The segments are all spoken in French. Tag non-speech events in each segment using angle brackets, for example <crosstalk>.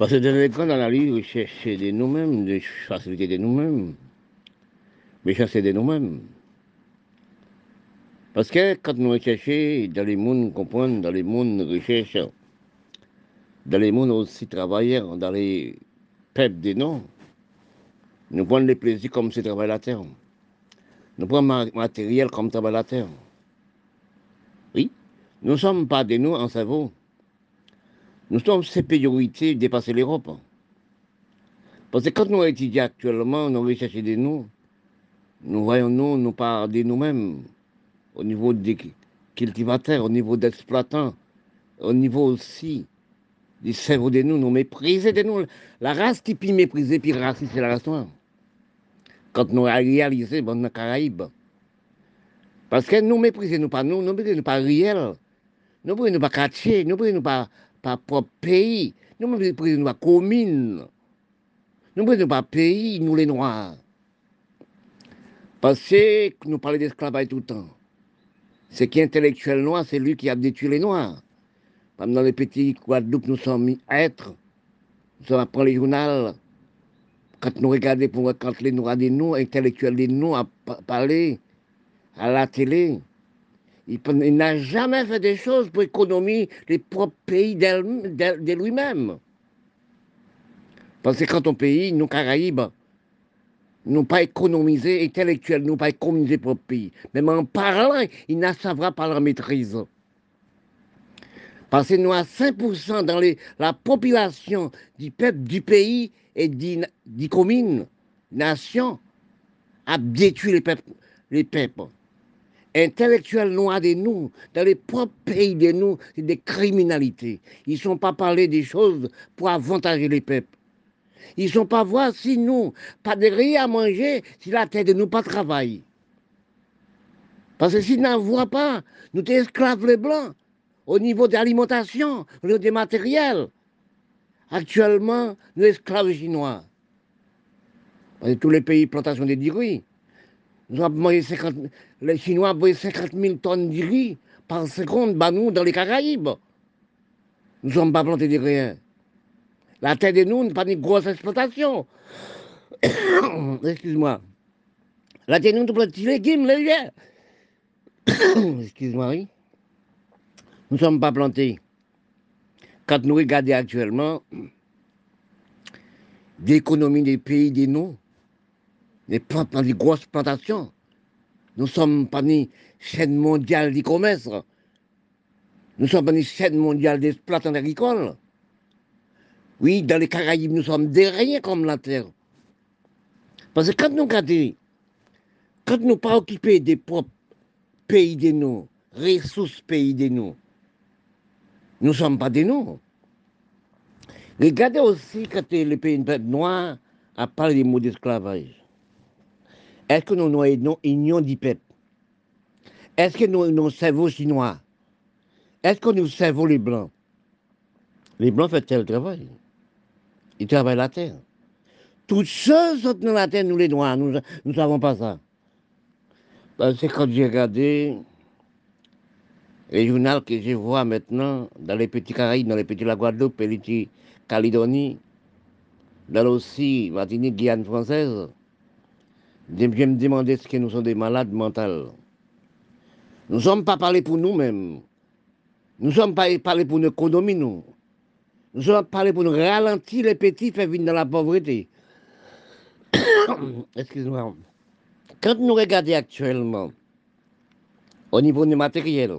Parce que dans l'école, dans la vie, rechercher de nous-mêmes, de faciliter de nous-mêmes. Mais chasser de nous-mêmes. Parce que quand nous recherchons dans les mondes, comprendre, dans les mondes recherche, dans les mondes aussi travailleurs, dans les peuples des noms, nous prenons le plaisir comme c'est travail la terre. Nous prenons le matériel comme travail la terre. Oui, nous ne sommes pas des nous en cerveau. Nous sommes ces priorités dépasser l'Europe. Parce que quand nous étudions actuellement, nous recherchons des nous, nous voyons nous, nous pas de nous-mêmes au niveau des cultivateurs, au niveau des exploitants, au niveau aussi des cerveaux de nous, nous mépriser de nous. La race qui peut mépriser, puis racisme, c'est la race noire. Quand nous réalisons, bon, dans les Caraïbes. Parce que nous méprisons nous pas nous, nous méprisons pas réel. Nous méprisons pas quartier, nous méprisons pas, pas propre pays, nous méprisons pas commune. Nous méprisons pas pays, nous les noirs. Parce que nous parlons d'esclavage tout le temps. Ce qui intellectuel noir, c'est lui qui a détruit les noirs. Dans les petits Guadeloupe, nous sommes mis être. Nous sommes après les journaux. Quand nous regardons, pour, quand les noirs des nous, intellectuels des nous, à parler à la télé, il, n'a jamais fait des choses pour économiser les propres pays de lui-même. Parce que quand on pays, nous, Caraïbes, n'ont pas économisé intellectuellement, n'ont pas économisé pour le pays. Même en parlant, ils ne savent pas leur maîtrise. Parce que nous avons 5% dans les, la population du peuple du pays et des communes, nations, a détruit. Les peuples. Intellectuels noirs de nous, dans les propres pays de nous, c'est des criminalités. Ils ne sont pas parlé des choses pour avantager les peuples. Ils ne sont pas voir si nous, pas de rien à manger, si la tête de nous pas travaille. Parce que s'ils n'en voient pas, nous esclaves les blancs, au niveau de l'alimentation, au niveau des matériels. Actuellement, nous esclaves chinois. Dans tous les pays, plantation de riz. Nous avons 50, les Chinois ont 50 000 tonnes de riz par seconde, bah nous, dans les Caraïbes. Nous ne sommes pas plantés de rien. La terre de nous n'est pas une grosse exploitation. <coughs> Excuse-moi. La terre de nous, c'est petits légumes légers. <coughs> Excuse-moi, oui. Nous ne sommes pas plantés. Quand nous regardons actuellement l'économie des pays des noms, les, les grosses plantations, nous ne sommes pas une chaîne mondiale du commerce. Nous sommes pas une chaîne mondiale d'exploitants agricoles. Oui, dans les Caraïbes, nous sommes derrière comme la Terre. Parce que quand nous regardons, quand nous pas occupés des propres pays de nous, ressources pays de nous, nous ne sommes pas des nous. Regardez aussi quand les pays noirs a parlé des mots d'esclavage. Est-ce que nous avons une union du peuple Est-ce que nous avons cerveau chinois? Est-ce que nous servons les blancs? Les blancs font tel travail ils travaillent la terre. Toutes choses sont dans la terre, nous les noirs, nous ne savons pas ça. C'est quand j'ai regardé les journaux que je vois maintenant dans les petits Caraïbes, dans les petits la Guadeloupe, les petits Calédonie, dans aussi Martinique, Guyane française, je me demandais ce que nous sommes des malades mentaux. Nous ne sommes pas parlés pour nous-mêmes. Nous ne sommes pas parlés pour notre économie, nous. Nous allons parler pour nous ralentir les petits, faire venir dans la pauvreté. <coughs> Excusez-moi. Quand nous regardons actuellement, au niveau des matériels,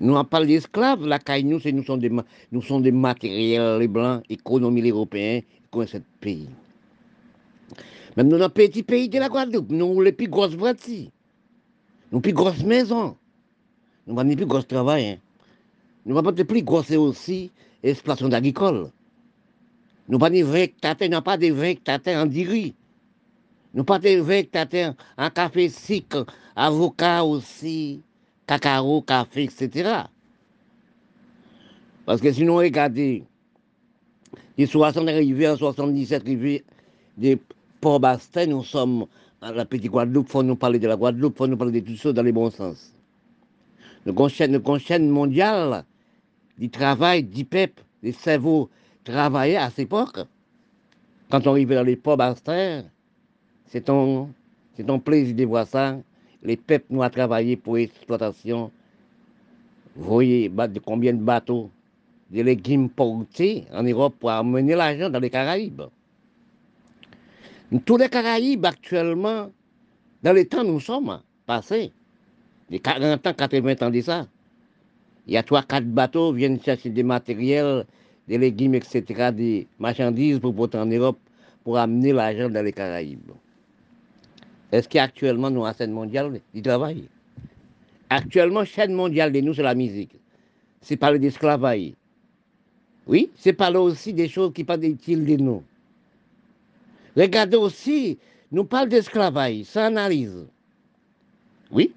nous avons parlé d'esclaves, la caille, nous, nous sommes des, nous sommes des matériels, les blancs, économie européenne, comme ce pays. Même dans nos petits pays de la Guadeloupe, nous avons les plus grosses voitures, nous plus grosses maisons, nous avons les plus gros travail. Hein. Nous n'avons pas plus grosses aussi exploitation agricole. Nous pas des nous pas des vectateurs en diri. Nous pas des vectateurs en café sec, avocat aussi, cacao, café, etc. Parce que sinon, regardez, les 60 arrivés en 77 arrivés des Port Bastin, nous sommes à la petite Guadeloupe, faut nous parler de la Guadeloupe, faut nous parler de tout ça dans les bons sens. Nous avons une chaîne mondiale du travail du peuple, des cerveaux travaillait à cette époque. Quand on arrivait dans les pubs terre, c'est ton, c'est ton plaisir de voir ça. Les peuples nous ont travaillé pour l'exploitation. Vous voyez combien de bateaux, de légumes portés en Europe pour amener l'argent dans les Caraïbes. Tous les Caraïbes actuellement, dans les temps nous sommes passés, les 40 ans, 80 ans de ça, il y a trois, quatre bateaux qui viennent chercher des matériels, des légumes, etc., des marchandises pour porter en Europe pour amener l'argent dans les Caraïbes. Est-ce qu'actuellement, nous, la scène mondiale, ils travaillent Actuellement, chaîne mondiale de nous, c'est la musique. C'est parler d'esclavage. Oui, c'est parler aussi des choses qui pas utiles de nous. Regardez aussi, nous parlons d'esclavage, ça analyse. Oui,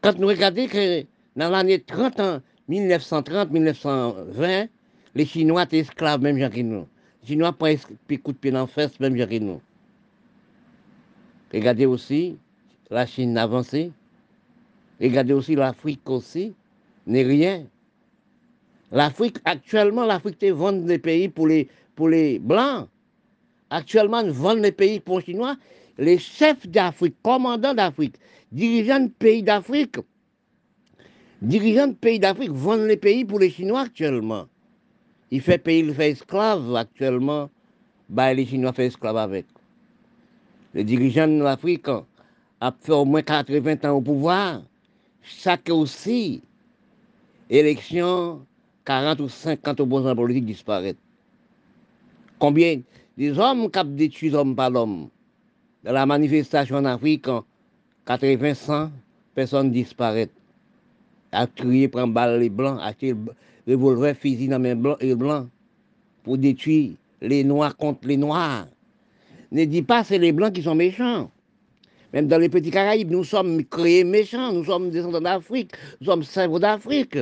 quand nous regardons que dans l'année 30 1930-1920, les Chinois étaient esclaves, même genre que nous. Les Chinois prennent coup de pied dans la fesse, même genre que nous. Regardez aussi, la Chine avancée. Regardez aussi l'Afrique aussi, n'est rien. L'Afrique, actuellement, l'Afrique vend des pays pour les, pour les Blancs. Actuellement, ils vendent les pays pour les Chinois. Les chefs d'Afrique, commandants d'Afrique, dirigeants de pays d'Afrique, dirigeants de pays d'Afrique vendent les pays pour les Chinois actuellement. Il fait pays, il fait esclave actuellement. Bah, les Chinois font esclave avec. Les dirigeants de l'Afrique ont fait au moins 80 ans au pouvoir. Chaque aussi, élection, 40 ou 50 opposants politiques disparaissent. Combien des hommes qui détruit l'homme par l'homme Dans la manifestation en Afrique, 80, 100 personnes disparaissent. A crié, prendre balle les blancs, acheter le revolver, fusil dans les blancs et blancs pour détruire les noirs contre les noirs. Ne dis pas c'est les blancs qui sont méchants. Même dans les petits Caraïbes, nous sommes créés méchants, nous sommes descendants d'Afrique, nous sommes cerveaux d'Afrique.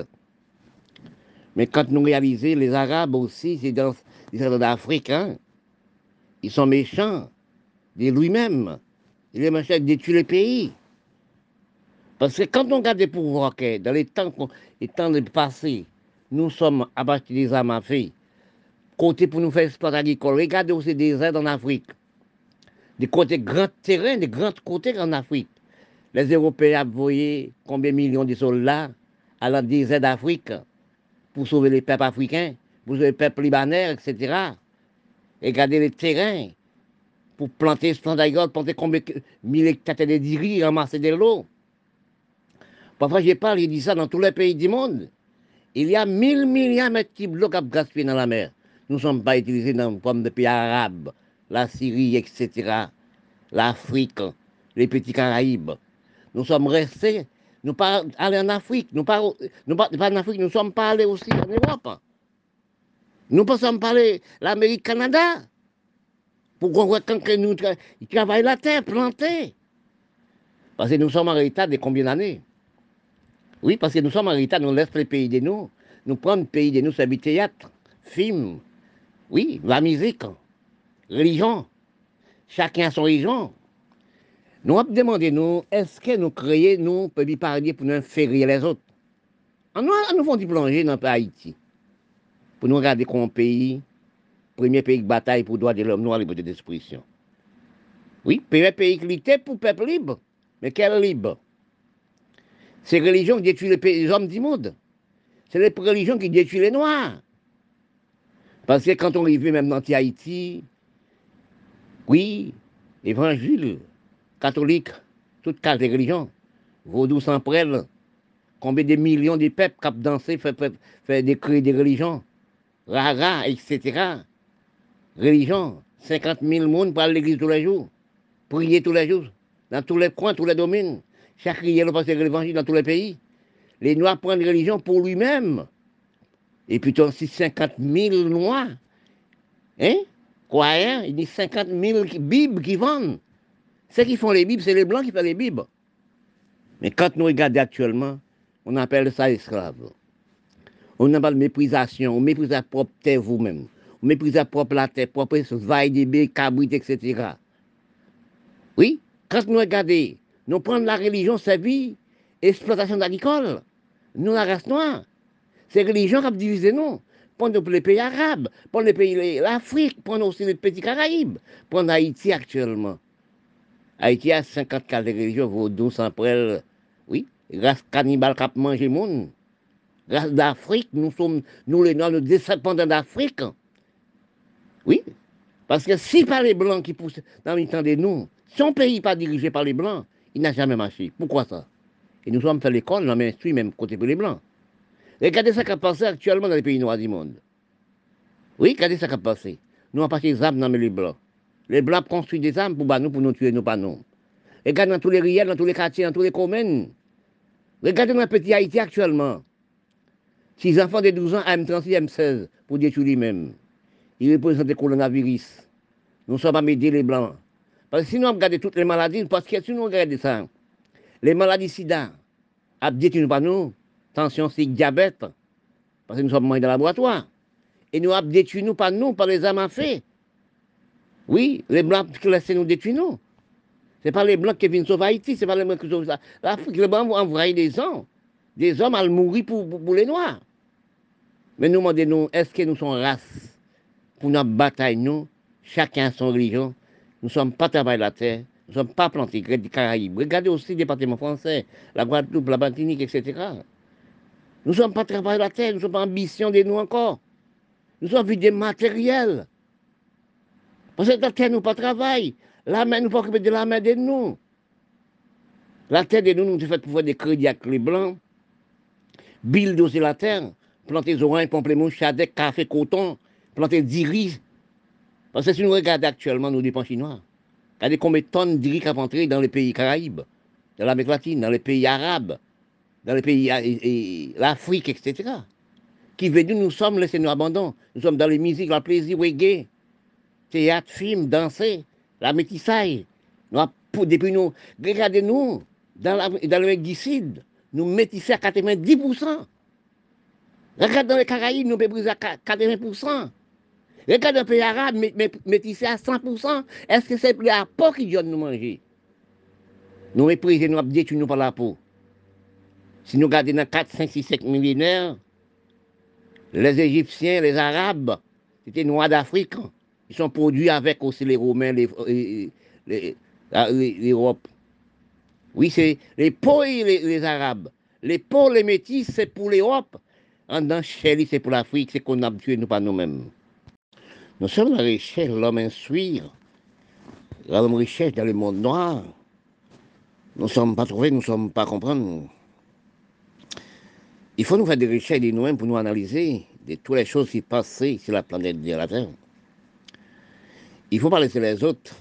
Mais quand nous réalisons, les Arabes aussi, c'est dans les descendants d'Afrique, hein. Ils sont méchants de lui-même. Il est méchant de détruire les pays. Parce que quand on regarde les pouvoirs dans les temps, les temps de passé, nous sommes abattus des armes à feu, côté pour nous faire exploiter agricole, regardez aussi des aides en Afrique des côtés grands terrains, des grands côtés en Afrique. Les Européens envoyé combien de millions de soldats à la désert d'Afrique pour sauver les peuples africains, pour sauver les peuples libanais, etc. Et garder les terrains pour planter ce d'ailleurs, planter combien de mille hectares de diri, ramasser de l'eau. Parfois, je parle, je dis ça dans tous les pays du monde. Il y a mille milliards de mètres qui gaspillé dans la mer. Nous ne sommes pas utilisés dans le forme de pays arabes la Syrie, etc., l'Afrique, les petits Caraïbes. Nous sommes restés, nous pas allés en Afrique, nous pas, pas, en Afrique, nous sommes pas allés aussi en Europe. Nous ne sommes pas allés l'Amérique, Canada. Pour qu'on nous travaillons la terre, planter. Parce que nous sommes en réalité de combien d'années? Oui, parce que nous sommes en réalité, nous laissons les pays de nous. Nous prenons le pays de nous, c'est le théâtre, film, oui, la musique religion. Chacun a son religion. Nous avons demandé, nous, est-ce que nous créons, nous, pour parler pour nous faire les autres? Nous, nous faisons plonger dans Haïti. Pour nous regarder comme pays, premier pays de bataille pour droit de l'homme noir, liberté d'expression. Oui, premier pays qui pour le peuple libre. Mais quel libre? C'est religion qui détruit les, hommes du monde. C'est les religions qui détruisent les noirs. Parce que quand on arrive même dans Haïti, oui, évangile, catholique, toute case de religion, vaudou sans prêle, combien de millions de peuples qui ont dansé, fait, des cris de religion, rara, etc. Religion, 50 000 personnes parlent l'église tous les jours, prier tous les jours, dans tous les coins, tous les domaines. Chaque riel le passer l'évangile dans tous les pays. Les Noirs prennent religion pour lui-même. Et puis, aussi 50 000 Noirs. Hein? croyants, il a 50 000 Bibles qui vendent. Ceux qui font les Bibles, c'est les Blancs qui font les Bibles. Mais quand nous regardons actuellement, on appelle ça esclave. On appelle méprisation, on méprise la propre terre vous-même. On méprise la propre la terre, propre vaille des baies, cabrit, etc. Oui, quand nous regardons, nous prenons la religion, c'est vie, exploitation agricole. Nous, la race noire, c'est religion qui a divisé nous. prendre les pays arabes, prendre les pays l'Afrique, prendre aussi les petits Caraïbes, prendre Haïti actuellement. Haïti a 54 religions, vaudou, sans prêle, oui, grâce cannibale qui a mangé monde. D'Afrique, nous sommes, nous les Noirs, nous d'Afrique. Oui, parce que si par les Blancs qui poussent dans le temps de nous, si un pays pas dirigé par les Blancs, il n'a jamais marché. Pourquoi ça? Et nous sommes fait l'école, avons instruit même côté pour les Blancs. Regardez ce qui a passé actuellement dans les pays noirs du monde. Oui, regardez ce qui a passé. Nous avons passé des armes dans les Blancs. Les Blancs construisent des armes pour nous, pour nous tuer, nous pas nous. Regardez dans tous les riels, dans tous les quartiers, dans tous les communes. Regardez dans le petit Haïti actuellement. Six enfants de 12 ans, M36, M16, pour détruire lui-même. Il représente le coronavirus. Nous sommes pas aider les Blancs. Parce que si nous regardons toutes les maladies, parce que si nous regardons ça, les maladies sida, à détruire pas nous, tension, c'est diabète, parce que nous sommes moins dans le laboratoire. Et nous détruit nous, pas nous, par les âmes à fait. Oui, les Blancs qui laissent nous détruire nous. Ce n'est pas les Blancs qui viennent sauver Haïti, ce n'est pas les Blancs qui sauvent ça. L'Afrique, les Blancs vont envoyer des hommes, des hommes à mourir pour, les Noirs. Mais nous demandons, est-ce que nous sommes race pour notre bataille, nous, chacun son religion, nous ne sommes pas travaillés la terre, nous ne sommes pas plantés des Caraïbes. Regardez aussi le département français, la Guadeloupe, la Martinique, etc. Nous ne sommes pas travaillés la terre, nous ne sommes pas ambition de nous encore. Nous sommes des matériels. Parce que la terre nous pas travail. La main nous pas de la main de nous. La terre de nous, nous sommes fait pour faire des crédits avec les blancs. Build aussi la terre. Planter oranges, pamplemouches, chadec, café, coton. Planter riz. Parce que si nous regardons actuellement nos dépenses chinois, regardez combien de tonnes de riz qui entré dans les pays caraïbes, dans l'Amérique latine, dans les pays arabes dans les pays, l'Afrique, etc. Qui veut dire nous sommes laissés nous abandon. Nous sommes dans les musiques, le plaisir, reggae, théâtre, film, danser, la métissaille. Depuis nous, regardez-nous, dans, la, dans nous métissons à 90%. Regardez dans les Caraïbes, nous brisons à 80%. Regardez dans les pays arabes, métissés à 100%. Est-ce que c'est la peau qui donne nous manger? Nous méprisons, nous détruisons par la peau. Si nous regardons dans 4, 5, 6, 7 millénaires, les Égyptiens, les Arabes, c'était noirs d'Afrique. Ils sont produits avec aussi les Romains, l'Europe. Oui, c'est les pauvres et les, Arabes. Les pauvres, les métis, c'est pour l'Europe. En dans c'est pour l'Afrique, c'est qu'on a tué nous pas nous-mêmes. Nous sommes la richesse, l'homme instruire, l'homme richesse dans le monde noir. Nous ne sommes pas trouvés, nous ne sommes pas comprendre. Il faut nous faire des recherches de nous-mêmes pour nous analyser de toutes les choses qui passent sur la planète de la Terre. Il ne faut pas laisser les autres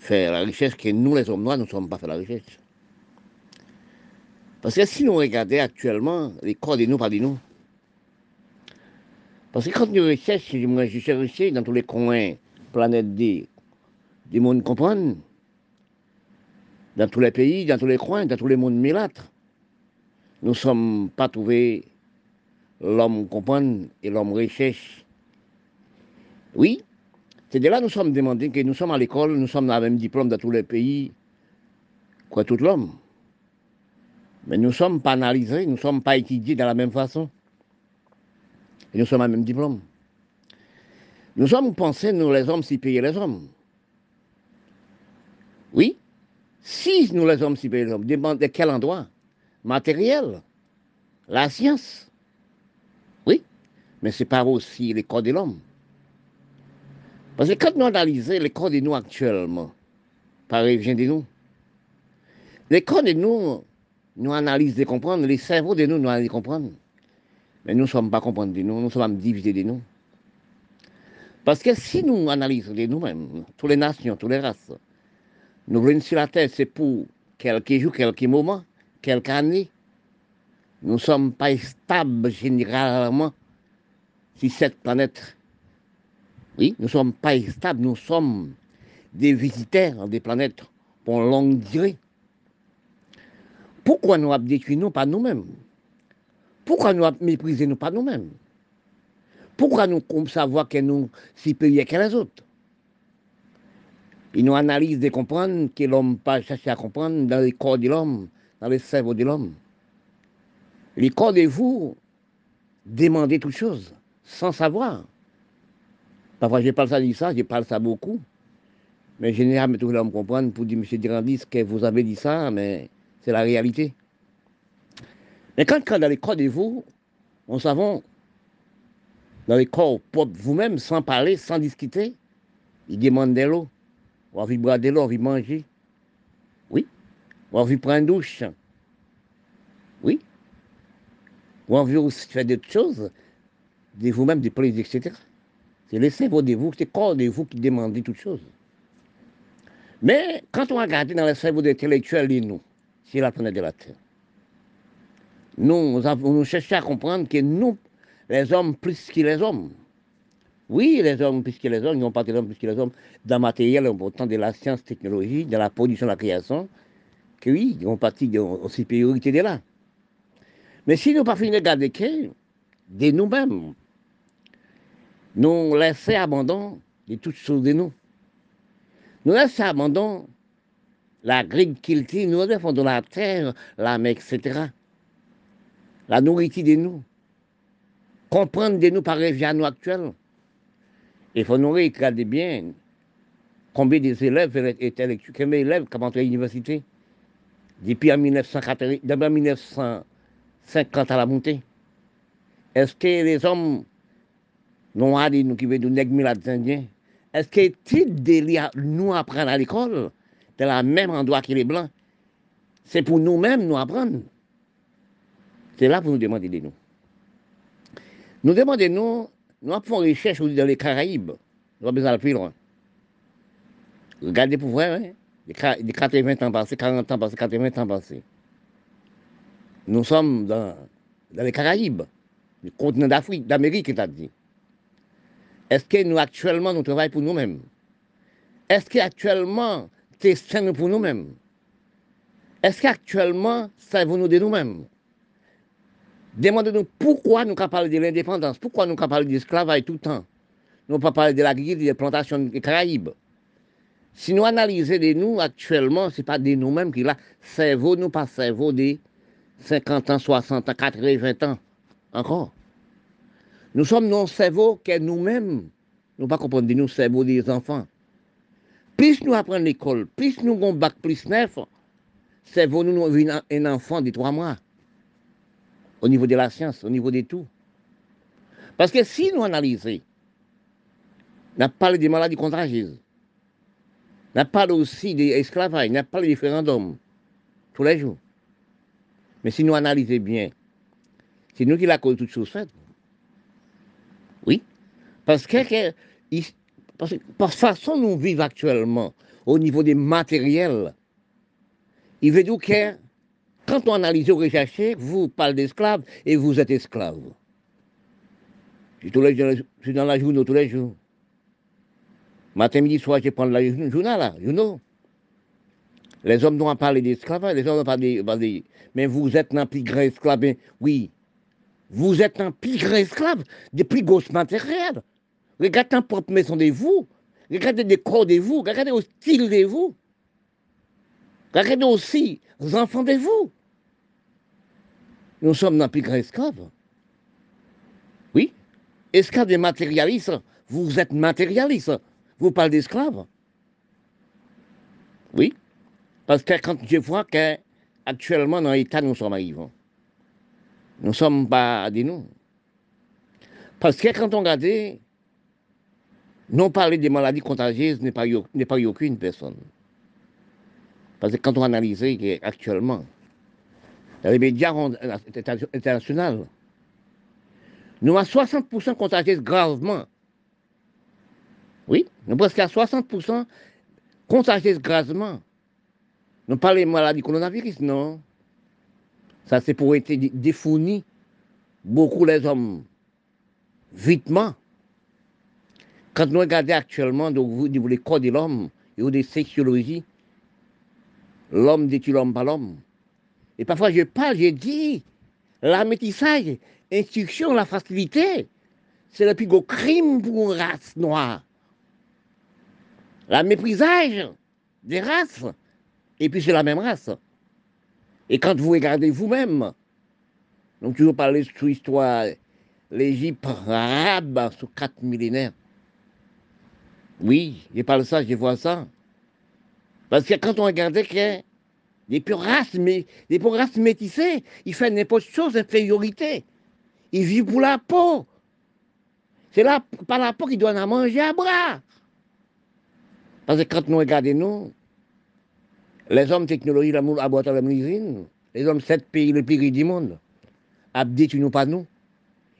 faire la richesse que nous, les hommes noirs, nous ne sommes pas fait la richesse. Parce que si nous regardons actuellement les corps de nous, parce que quand nous recherchons, je cherche dans tous les coins, planète D, du monde comprendre, dans tous les pays, dans tous les coins, dans tous les mondes milâtres, nous ne sommes pas trouvés l'homme comprendre et l'homme recherche. Oui, c'est de là que nous sommes demandés que nous sommes à l'école, nous sommes dans le même diplôme dans tous les pays, quoi tout l'homme. Mais nous ne sommes pas analysés, nous ne sommes pas étudiés de la même façon. Et nous sommes à même diplôme. Nous sommes pensés, nous les hommes, si payer les hommes. Oui, si nous les hommes, si payer les hommes, demande de quel endroit? Matériel, la science. Oui, mais ce n'est pas aussi les corps de l'homme. Parce que quand nous analysons les corps de nous actuellement, par vient de nous, les corps de nous, nous analysons de comprendre, les cerveaux de nous, nous analysent de comprendre. Mais nous ne sommes pas comprendre de nous, nous sommes divisés de nous. Parce que si nous analysons de nous-mêmes, toutes les nations, toutes les races, nous venons sur la terre, c'est pour quelques jours, quelques moments, quelques années, nous ne sommes pas stables généralement sur cette planète. Oui, nous ne sommes pas stables, nous sommes des visiteurs des planètes pour longue durée. Pourquoi nous avons détruit pas nous-mêmes? Pourquoi nous avons méprisé nous pas nous-mêmes? Pourquoi nous savoir que nous supérieurs que les autres? Ils nous analysent de comprendre que l'homme pas cherché à comprendre dans le corps de l'homme, dans le cerveau de l'homme. Les corps de vous, demander toutes choses, sans savoir. Parfois, je parle ça, dit ça, je parle ça beaucoup. Mais généralement, tout le monde comprendre pour dire, M. Durandis, que vous avez dit ça, mais c'est la réalité. Mais quand, quand dans les corps de vous, on savons, dans les corps vous-même, sans parler, sans discuter, ils demandent de l'eau. On va boire de l'eau, on va manger. Oui. On va prendre une douche. Oui. On va aussi faire d'autres choses, de vous-même, des plaisirs, etc. C'est le cerveau de vous, c'est le corps de vous qui demande toutes choses. Mais quand on regarde dans le cerveau intellectuel de nous, planète de la Terre, nous, nous cherchons à comprendre que nous, les hommes, plus que les hommes, oui, les hommes plus que les hommes, ils n'ont pas des hommes plus que les hommes, dans le matériel important de la science, technologie, de la production, de la création, que oui, ils ont partie de la supériorité de là. Mais si nous pas fini de garder de nous-mêmes, nous laissons abandon de toutes choses de nous. Nous laissons abandon l'agriculture, nous défendons la terre, la mer, etc. La nourriture de nous. Comprendre de nous par les nous actuels. Il faut nous regarder bien combien d'élèves intellectuels, combien d'élèves qui ont entré à l'université depuis 1950 à la montée. Est-ce que les hommes noirs, nous qui veulent nous nègres indiens, est-ce que titre nous apprendre à l'école, de la même endroit que les blancs, c'est pour nous-mêmes nous apprendre. C'est là pour nous demander de nous. Nous demandons, nous, nous avons une recherche dans les Caraïbes. Nous avons besoin de plus loin. Regardez pour voir, hein? les 80 ans passés, 40 ans passés, 80 ans passés. Nous sommes dans, dans les Caraïbes, le continent d'Afrique, d'Amérique, c'est-à-dire. Est-ce que nous, actuellement, nous travaillons pour nous-mêmes? Est-ce qu'actuellement, testons pour nous-mêmes Est-ce qu'actuellement, savons-nous de nous-mêmes? Demandez-nous pourquoi nous parlons de l'indépendance, pourquoi nous parlons de l'esclavage tout le temps. Nous ne pas parler de l'agriculture, des plantations des Caraïbes. Si nous analysons de nous actuellement, ce n'est pas de nous-mêmes qui là, cerveau, nous pas cerveau de 50 ans, 60 ans, 80 ans encore. Nous sommes nos cerveaux que nous-mêmes, nous pas comprendre nous cerveaux des enfants. Plus nous apprenons l'école, plus nous avons bac plus neuf, cerveau nous avons un enfant de trois mois. Au niveau de la science, au niveau de tout. Parce que si nous analysons, on parlé des maladies contagieuses, on parlé aussi des esclavages, on parlé des référendums, tous les jours. Mais si nous analysons bien, c'est nous qui la cause de toutes choses faites. Oui. Parce que, parce que par façon nous vivons actuellement, au niveau des matériels, il veut dire que quand on analyse ou recherche, vous parlez d'esclaves et vous êtes esclave. Je suis dans la journée tous les jours. Matin, midi, soir, je prends la journal là, you know. Les hommes n'ont pas parlé d'esclavage, les hommes n'ont pas parlé. Mais vous êtes un plus grand esclave. Oui, vous êtes un pire esclave des plus grosses matériels. Regardez la propre maison de vous. Regardez les corps de vous. Regardez le style de vous. Regardez aussi les enfants de vous. Nous sommes un plus grand esclave. Oui. Esclave des matérialistes. Vous êtes matérialiste. Vous parlez d'esclaves. Oui. Parce que quand je vois qu'actuellement dans l'État nous sommes arrivés, nous sommes pas des nous. Parce que quand on regarde, non parler des maladies contagieuses n'est pas, pas aucune personne. Parce que quand on analyse actuellement, les médias internationaux, nous avons 60% contagieuses gravement. Oui, nous presque à 60% contagieuses gravement. Nous parlons des maladies coronavirus, non. Ça, c'est pour être défourni beaucoup les hommes vitement. Quand nous regardons actuellement au niveau des corps de l'homme et au des sexologies, l'homme détruit l'homme par l'homme? Et parfois je parle, je dis, la métissage, instruction, la facilité, c'est le plus gros crime pour une race noire. La méprisage des races, et puis c'est la même race. Et quand vous regardez vous-même, donc toujours parler sur l'histoire l'Égypte arabe sous quatre millénaires. Oui, je parle ça, je vois ça. Parce que quand on regardait que des pures races, mais des pures métissées, ils font n'importe chose d'infériorité. Ils vivent pour la peau. C'est là, par la peau qu'ils doivent en manger à bras. Parce que quand nous regardons, nous, les hommes technologie, la boîte à la les hommes sept pays le plus du monde, a détruit nous pas nous.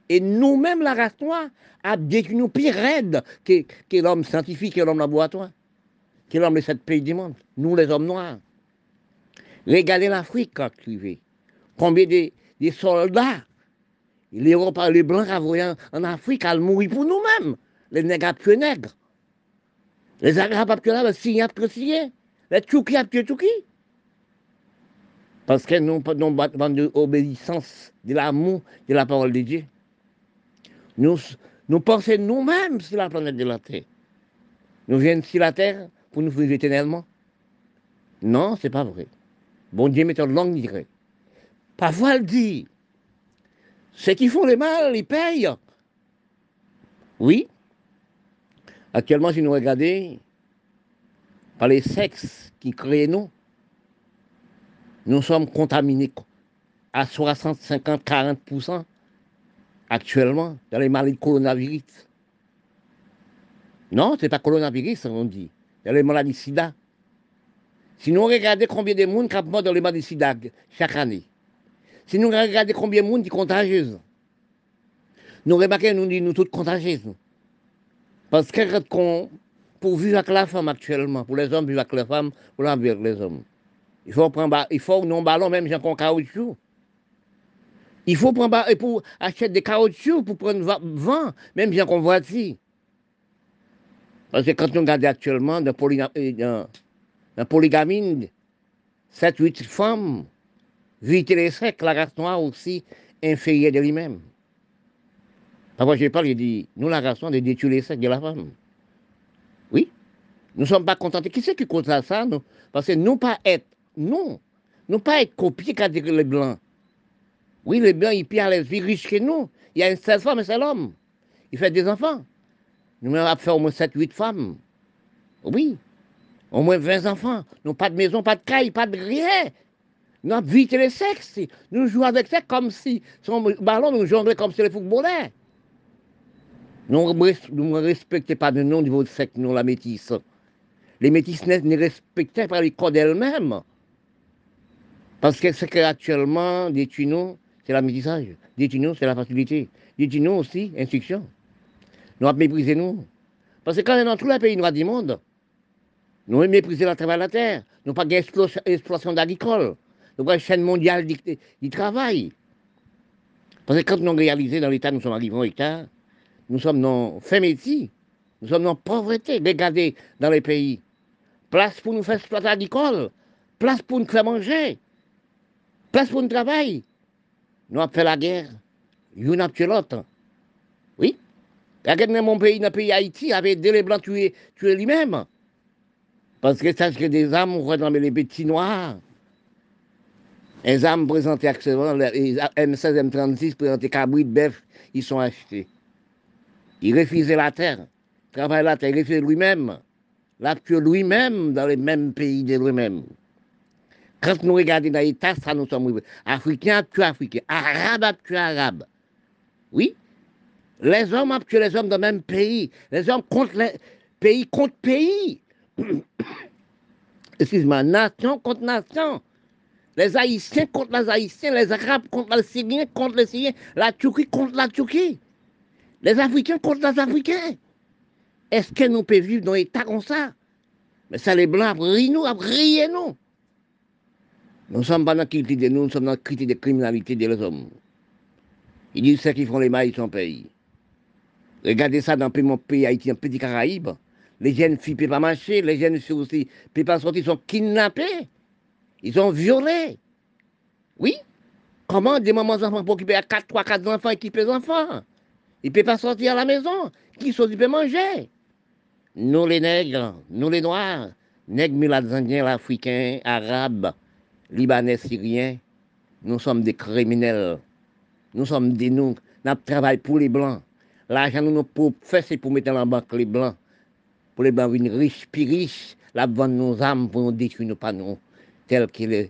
Et nous-mêmes, la race noire, a détruit nous plus raide que, l'homme scientifique, que l'homme laboratoire, que l'homme des sept pays du monde. Nous, les hommes noirs. Regardez l'Afrique quand tu Combien de, soldats, les les Blancs en, Afrique, ont mouru pour nous-mêmes. Les nègres tué nègres. Les Arabes ont tué les Syriens ont tué Les Tchoukis ont tué Tchoukis. Parce que nous avons de obéissance, de l'amour de la parole de Dieu. Nous, pensons nous-mêmes sur la planète de la Terre. Nous venons sur la Terre pour nous vivre éternellement. Non, ce n'est pas vrai. Bon Dieu met en langue dirait. Parfois, elle dit, ceux qui font le mal, ils payent. Oui. Actuellement, si nous regardons par les sexes qui créent nous, nous sommes contaminés à 60, 50, 40% actuellement dans les maladies coronavirus. Non, ce n'est pas coronavirus, on dit. Dans les maladies sida. Si nous regardons combien de monde qui meurent dans les maladies sida chaque année, si nous regardons combien de monde qui contagieux, nous remarquons, nous disons, nous tous contagieux. Parce que pour vivre avec la femme actuellement, pour les hommes vivre avec les femmes, pour vivre avec les hommes, il faut prendre, il faut non ballon même j'ai un caoutchouc. Il faut prendre, pour acheter des caoutchoucs pour prendre vent, même bien qu'on voiture. Parce que quand on regarde actuellement dans, dans, dans polygamie, 7-8 femmes, vite les secs, la race noire aussi inférieure de lui-même. Parfois, je parle, je dis, nous, la race noire, de détruire les secs de la femme. Oui. Nous ne sommes pas contentés. Qui c'est qui compte ça, nous? Parce que nous pas être, non, nous pas être copiés dire les blancs. Oui, les blancs, ils pillent les vies riches que nous. Il y a une seule femme, c'est l'homme. Il fait des enfants. Nous avons fait au moins 7-8 femmes. Oui. Au moins 20 enfants. Nous pas de maison, pas de caille, pas de rien. Nous avons vite les sexes. Nous jouons avec ça comme si, son ballon, nous jouons comme si les footballeurs. Nous ne respectons pas de nous au niveau de sexe, nous, la métisse. Les métisses ne respectaient pas les codes elles-mêmes. Parce que ce qu'actuellement, des tunnels, c'est la métissage. Tunnels, c'est la facilité. Tunnels aussi, instruction. Nous avons méprisé nous. Parce que quand on est dans tous les pays noirs du monde, nous avons méprisé le travail de la terre. Nous n'avons pas d'exploitation d'agricole. Nous avons une chaîne mondiale du, travail. Parce que quand nous avons réalisé dans l'État, nous sommes arrivés au État, nous sommes dans fin métier, nous sommes dans pauvreté. Regardez dans les pays. Place pour nous faire exploiter l'agricole, place pour nous faire manger, place pour nous travailler. Nous avons fait la guerre, une a tué l'autre. Oui. Regardez mon pays, dans le pays Haïti, avait deux les blancs tués lui-même. Parce que ça, que des âmes, on dans les petits noirs. Les âmes présentées actuellement, les M16, M36 présentées cabri, bœuf, ils sont achetés. Il refusait la terre, travaille la terre, il refusait lui-même. L'a tué lui-même dans les mêmes pays de lui-même. Quand nous regardons dans l'État, ça nous sommes Africains tué Africains, Arabes tué Arabes. Oui, les hommes ont tué les hommes dans le même pays. Les hommes contre les pays contre pays. <coughs> Excuse-moi, nation contre nation. Les Haïtiens contre les Haïtiens, les Arabes contre les Syriens, contre les Syriens, la Turquie contre la Turquie. Les Africains contre les Africains. Est-ce que nous pouvons vivre dans un état comme ça? Mais ça, les Blancs, rient nous, rient nous. Nous ne sommes pas dans la critique de nous, nous sommes dans la critique de la criminalité des hommes. Ils disent ceux qui font les mailles, sont pays. Regardez ça dans mon pays haïtien, petit Caraïbe. Les jeunes filles ne peuvent pas marcher, les jeunes filles aussi ne peuvent pas sortir, ils sont kidnappés. Ils sont violés. Oui. Comment des mamans enfants pour occuper à 4, 3, 4 enfants, équiper les enfants? Ils ne peuvent pas sortir à la maison. Qui sont peuvent manger? Nous les nègres, nous les noirs, nègres, mulâtres, indiens, africains, arabes, libanais, syriens, nous sommes des criminels. Nous sommes des nous, Nous travaillons pour les Blancs. L'argent, nous pour faire, c'est pour mettre en banque les Blancs. Pour les Blancs, une riche, puis riche, la vendre nos âmes pour nous détruire nos panneaux, tels que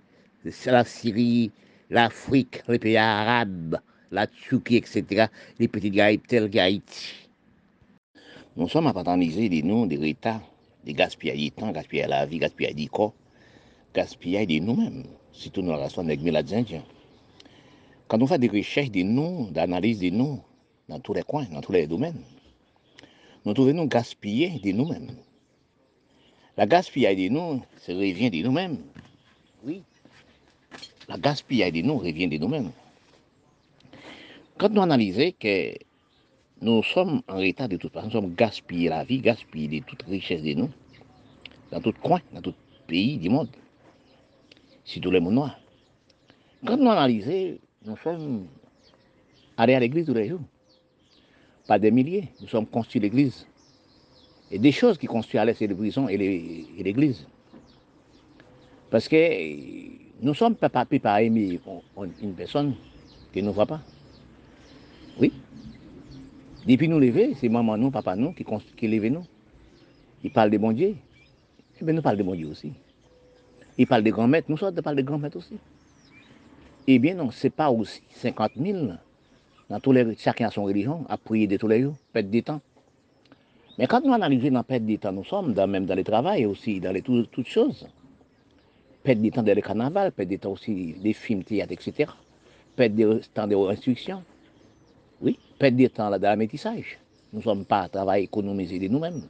la Syrie, l'Afrique, les pays arabes, la Turquie, etc., les petits gars tels qu'Haïti. Nous sommes à des noms, des rétats, des gaspillages de temps, gaspillages la vie, gaspillages du corps, gaspillages de nous-mêmes, surtout nous la relation avec les Indiens. Quand on fait des recherches des noms, d'analyse des noms, dans tous les coins, dans tous les domaines, nous trouvons nous gaspiller de nous-mêmes. La gaspillage de nous, ça revient de nous-mêmes. Oui. La gaspillage de nous revient de nous-mêmes. Quand nous analysons que nous sommes en état de toute façon, nous sommes gaspillés la vie, gaspillés de toute richesse de nous, dans tout coin, dans tout pays du monde, tous les mondes noirs. Quand nous analysons, nous sommes allés à l'église tous les jours. Pas des milliers, nous sommes construits l'église. Et des choses qui construisent à l'est, c'est les prisons et l'église. Parce que nous sommes pas par aimer une personne qui ne nous voit pas. Oui. Depuis nous lever, c'est maman nous, papa nous qui, qui lève nous. Ils parlent de bon Dieu. Eh bien, nous parlons de bon Dieu aussi. Ils parlent de grand-mères, nous sommes de parler de grand-mères aussi. Eh bien, non, ce n'est pas aussi 50 000 dans tous les, chacun a son religion, à prier de tous les jours, perdre du temps. Mais quand nous analysons dans perdre du temps, nous sommes même dans le travail aussi, dans les toutes choses. Perdre du temps dans le carnaval, perdre du temps aussi des films, théâtre, etc. Perdre du temps de instruction. Oui, perdre du temps dans le métissage. Nous ne sommes pas à travailler économiser de nous-mêmes.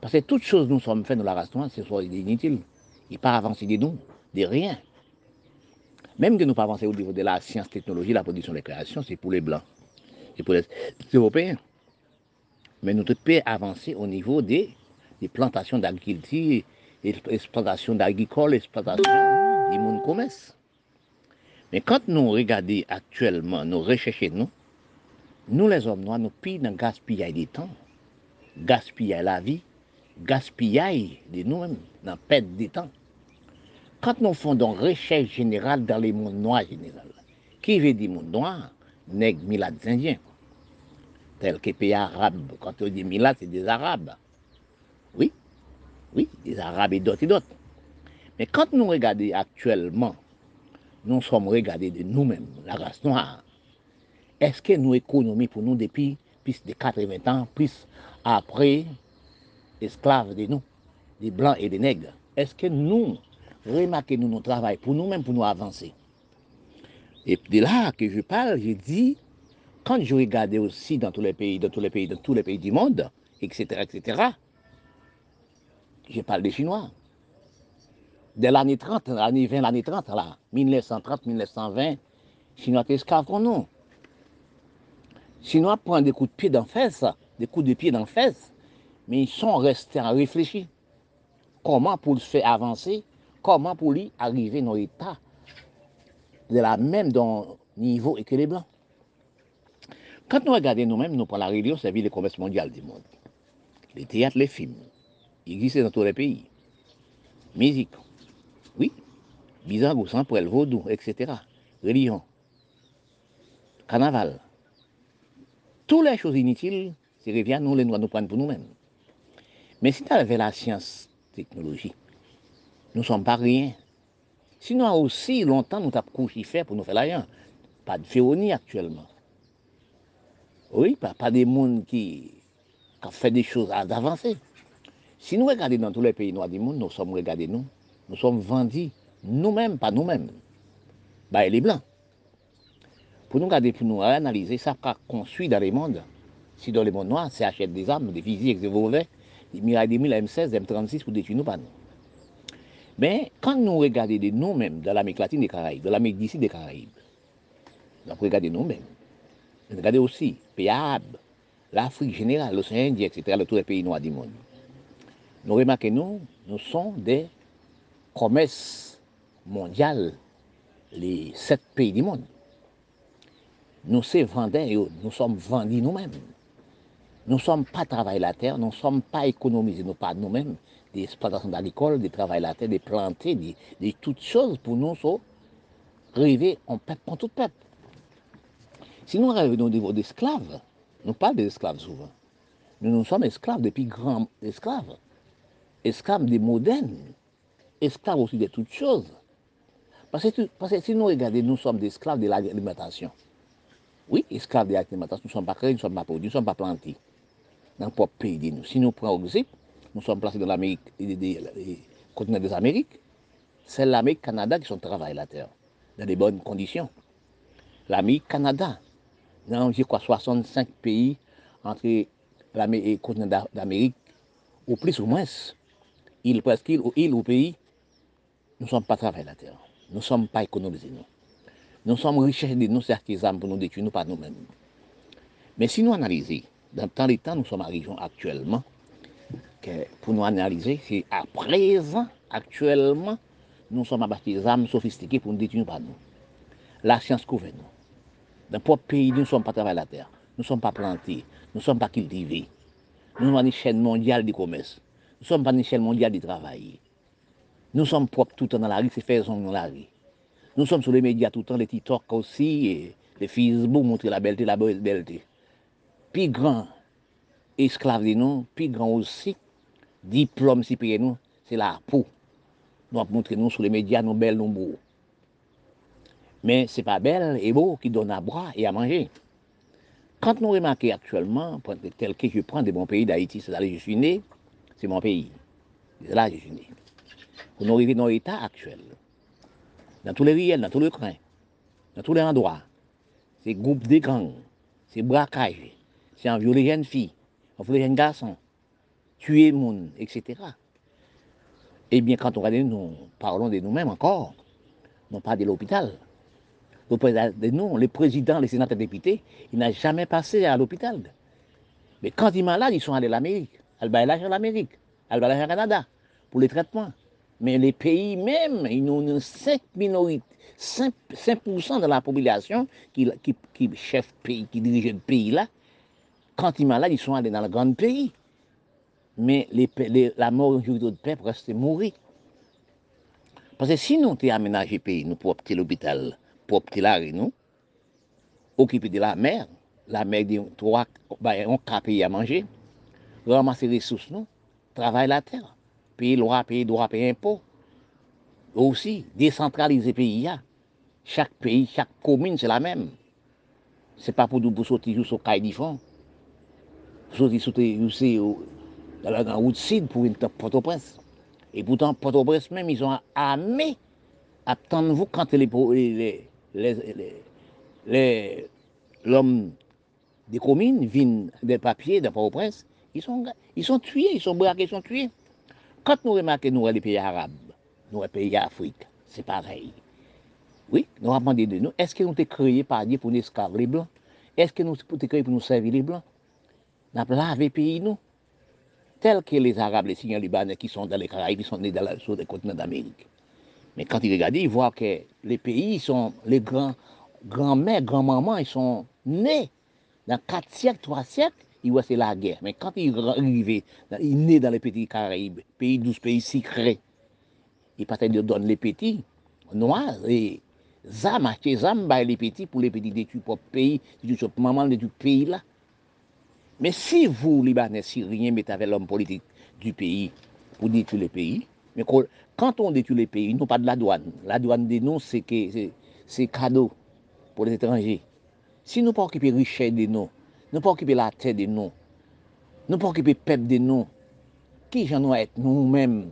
Parce que toutes choses nous sommes faites dans la race noire, ce sont inutiles. Il pas avancer de nous, de rien. Même que nous pas avancer au niveau de la science, technologie, la production des créations, c'est pour les Blancs, c'est pour les Européens. Mais nous devons avancer au niveau des, plantations d'agriculture, exploitation d'agriculture, exploitation du monde commerce. Mais quand nous regardons actuellement, nous recherchons nous, nous les hommes noirs, nous pillons dans gaspillage du temps, gaspillage la vie, gaspillage de nous-mêmes, dans perte de temps. Quand nous faisons une recherche générale dans les mondes noirs qui veut dire monde noir? Nègres, milades indiens, tels que pays arabes. Quand on dit milades, c'est des arabes. Oui, oui, des arabes et d'autres et d'autres. Mais quand nous regardons actuellement, nous sommes regardés de nous-mêmes, la race noire. Est-ce que nous économisons pour nous depuis plus de 80 ans, plus après esclaves de nous, des blancs et des nègres Est-ce que nous remarquez nous, nous travaillons pour nous-mêmes, pour nous avancer? Et de là que je parle, je dis, quand je regarde aussi dans tous les pays, dans tous les pays, dans tous les pays du monde, etc., etc., je parle des Chinois. De l'année 30, l'année 20, l'année 30, là, 1930, 1920, Chinois esclaves pour nous. Chinois prennent des coups de pied dans fesses, des coups de pied dans fesses, mais ils sont restés à réfléchir. Comment pour le faire avancer comment pour lui arriver dans l'état de la même niveau que les Blancs. Quand nous regardons nous-mêmes, nous prenons la religion, c'est le commerce mondial du monde. Les théâtres, les films, ils existent dans tous les pays. Musique, oui. Bizarre, sang, pour vaudou, etc. Religion, carnaval. Toutes les choses inutiles, c'est revient, nous les nous prendre pour nous-mêmes. Mais si tu avais la science, technologie, nous ne sommes pas rien. Sinon, aussi longtemps, nous avons couché pour nous faire rien. Pas de féronie actuellement. Oui, pas, pas des monde qui, qui fait des choses à d'avancer. Si nous regardons dans tous les pays noirs du monde, nous sommes regardés nous. Nous sommes vendus nous-mêmes, pas nous-mêmes. Bah, les blancs. Pour nous regarder, pour nous analyser, ça qu'a construit dans les mondes. Si dans les mondes noirs, c'est achète des armes, des fusils, des Mirai 2000, M16, M36 pour détruire nous, pas. Mais quand nous regardons de nous-mêmes dans l'Amérique latine des Caraïbes, dans l'Amérique d'ici des Caraïbes, nous regardons nous-mêmes. Nous regardons aussi pays l'Afrique générale, l'océan Indien, etc., tous les pays noirs du monde. Nous remarquons, nous, nous sommes des commerces mondiales, les sept pays du monde. Nous sommes nous sommes vendus nous-mêmes. Nous ne sommes pas travailler la terre, nous ne sommes pas économisés nous pas nous-mêmes, des exploitations agricoles, des travail la terre, des planter, des, toutes choses pour nous so, rêver en peuple, pour tout peuple. Si nous revenons au niveau d'esclaves, nous parlons d'esclaves souvent. Nous, nous sommes esclaves depuis grands esclaves. Esclaves des modernes. Esclaves aussi de toutes choses. Parce que, parce que si nous regardons, nous sommes des esclaves de l'alimentation. Oui, esclaves de l'alimentation, nous ne sommes pas créés, nous ne sommes pas produits, nous ne sommes pas plantés dans le propre pays. Si nous prenons exemple, nous sommes placés dans l'Amérique, le continent des Amériques, c'est l'Amérique Canada qui sont travaillés la terre, dans des bonnes conditions. L'Amérique Canada, dans, je crois, 65 pays entre le continent d'Amérique, ou plus ou moins, il presque île, île ou pays, nous ne sommes pas travaillés la terre. Nous ne sommes pas économisés, nous. Nous sommes recherchés de nous certains âmes pour nous détruire, nous pas nous-mêmes. Mais si nous analysons, dans tant les temps, nous sommes arrivés actuellement, pour nous analyser, c'est à présent, actuellement, nous sommes abattus des âmes sophistiquées pour nous détruire par nous. La science couvre nous. Dans notre pays, nous ne sommes pas travaillés la terre. Nous ne sommes pas plantés. Nous ne sommes pas cultivés. Nous sommes une chaîne mondiale du commerce. Nous ne sommes pas une chaîne mondiale du travail. Nous sommes propres tout le temps dans la rue, c'est faisons dans la rue. Nous sommes sur les médias tout le temps, les TikTok aussi, et les Facebook, montrer la belleté, la belleté. Puis grand esclave de nous, puis grand aussi, diplôme c'est la peau. Nous avons nous sur les médias, nous belles, nous beaux. Mais ce n'est pas belle et beau qui donne à boire et à manger. Quand nous remarquons actuellement, tel que je prends de mon pays d'Haïti, c'est là que je suis né, c'est mon pays. C'est là que je suis né. Nous arriver dans l'état actuel, dans tous les riels, dans tous les coins, dans tous les endroits, c'est groupe de gangs, c'est braquage, c'est en violer jeunes filles, en violer jeunes garçons, tuer monde, etc. Eh bien, quand on regarde, nous parlons de nous-mêmes encore, non pas de l'hôpital. Nous, les présidents, les sénateurs, députés, ils n'ont jamais passé à l'hôpital. Mais quand ils sont malades, ils sont allés à l'Amérique. À l'Amérique, vont au Canada pour les traitements. Mais les pays même, ils ont 5 minorités, 5%, 5 de la population qui, qui, qui chef pays, qui dirige le pays là. Quand ils sont malades, ils sont allés dans le grand pays. Mais la majorité de peuple reste mourir. Parce que si nous avons aménagé le pays, nous pour opter l'hôpital, pour opter la rue, nous, occuper de la mer, la mer dit trois, ben, on a pays à manger, ramasser les ressources, nous, travailler la terre payer loi, payer droit, payer. Aussi, décentraliser le pays. Chaque pays, chaque commune, c'est la même. Ce n'est pas pour nous sortir sur le fond. Pour sortir sur dans la route sud pour une Port-au-Prince. Et pourtant, Port-au-Prince même, ils ont armé. Quand les, les, les, l'homme des communes viennent des papiers de Port-au-Prince, ils sont, ils sont tués, ils sont braqués, ils sont tués. Quand nous remarquons nous les pays arabes, nous les pays d'Afrique, c'est pareil. Oui, nous avons demandé de nous, est-ce que nous sommes créés par Dieu pour nous esclaves les blancs? Est-ce que nous sommes créés pour nous servir les avons lavé pays nous, tels que les Arabes, les Syriens, Libanais qui sont dans les Caraïbes, qui sont nés dans sur le continent d'Amérique. Mais quand ils regardent, ils voient que les pays sont, les grands, grands-mères, grands-mamans, ils sont nés dans 4 siècles, 3 siècles, il voit c'est la guerre. Mais quand il arrive, il naît dans les petits Caraïbes, pays 12 pays secrets, il peut de donner les petits noirs et zam, acheter les petits pour les petits pour pays, maman du pays là. Mais si vous, Libanais, Syriens, mettez avec l'homme politique du pays pour détruire les pays, mais quand on détruit les pays, nous pas de la douane. La douane de nous, c'est cadeau pour les étrangers. Si nous pas occuper richesse de nous, nous pas occuper la terre de nous. Nous pas occuper le peuple de nous. Qui j'en nous être nous-mêmes?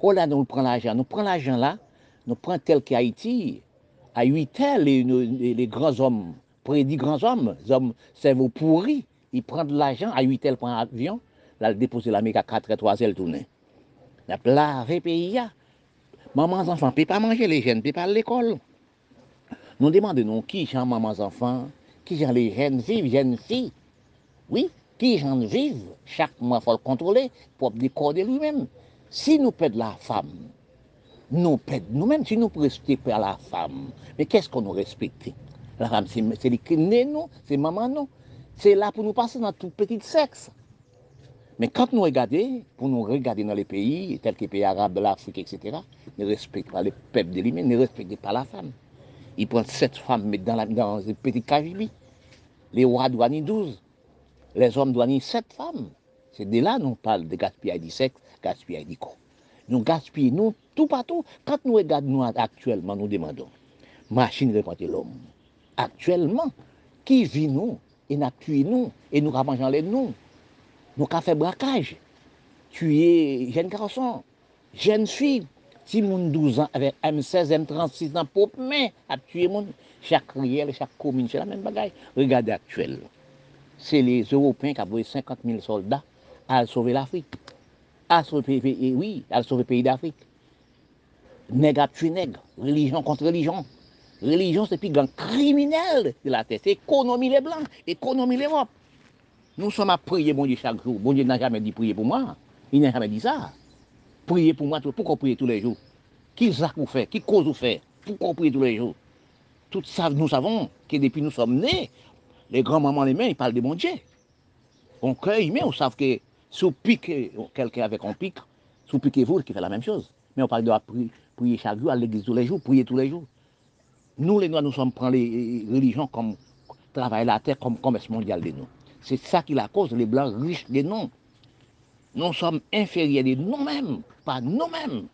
Oh là, nous prenons l'argent. Nous prenons l'argent là, nous prenons tel qu'Haïti, à 8 heures, les, les, grands hommes, prédits grands hommes, les hommes cerveau pourris, ils prennent de l'argent, à 8 heures, ils prennent l'avion, là, ils déposent l'Amérique à 4 h 3 heures, tourner. Il a pays. Maman, enfants, ne peuvent pas manger les jeunes, ne peuvent pas aller à l'école. Nous demandons qui, sont maman, enfants, qui j'en les jeunes vivent, jeunes filles. Oui, qui j'en vivent, chaque mois, il faut le contrôler pour décoder lui-même. Si nous perdons la femme, nous perdons nous-mêmes, si nous respectons la femme, mais qu'est-ce qu'on nous respecte? La femme, c'est les nés, nous, c'est maman, nous. C'est là pour nous passer dans tout petit sexe. Mais quand nous regardons, pour nous regarder dans les pays, tels que les pays arabes, l'Afrique, etc., ne respectent pas le peuple de lui-même, ne respectent pas la femme. Ils prennent sept femmes, dans, la, dans une petite cagibi. Les rois doivent 12. Les hommes doivent 7 femmes. C'est de là nous parle de gaspillage du sexe, gaspillage du corps. Nous gaspillons nous tout partout. Quand nous regardons actuellement, nous demandons, machine répandre l'homme. Actuellement, qui vit nous? e na tue nou, e nou ka manjan lèd nou. Nou ka fe brakaj, tue jen karoson, jen fi, ti moun 12 an, avek M16, M36 nan pop men, ap tue moun, chak riel, chak komine, se la men bagay. Regade aktuel, se les Européens ka boye 50 000 soldat al sove l'Afrique. Al sove peyi, oui, al sove peyi d'Afrique. Neg ap tue neg, religion kontre religion. Religion, c'est plus grand criminel de la tête. Économie les Blancs, économie l'Europe. Nous sommes à prier, bon Dieu, chaque jour. Bon Dieu n'a jamais dit prier pour moi. Il n'a jamais dit ça. Priez pour moi, pourquoi prier tous les jours? Qui ça vous fait Qui cause vous fait? Pourquoi prier tous les jours? Tout ça, nous savons que depuis nous sommes nés, les grands-mamans, les mains, ils parlent de bon Dieu. On cueille, mais on sait que si vous piquez quelqu'un avec un pic, si vous piquez vous, qui fait la même chose. Mais on parle de prier chaque jour, à l'église tous les jours, prier tous les jours. Nous, les Noirs, nous sommes pris les religions comme travail la terre, comme commerce mondial de nous. C'est ça qui la cause, les Blancs riches de nous. Nous sommes inférieurs de nous-mêmes, pas nous-mêmes.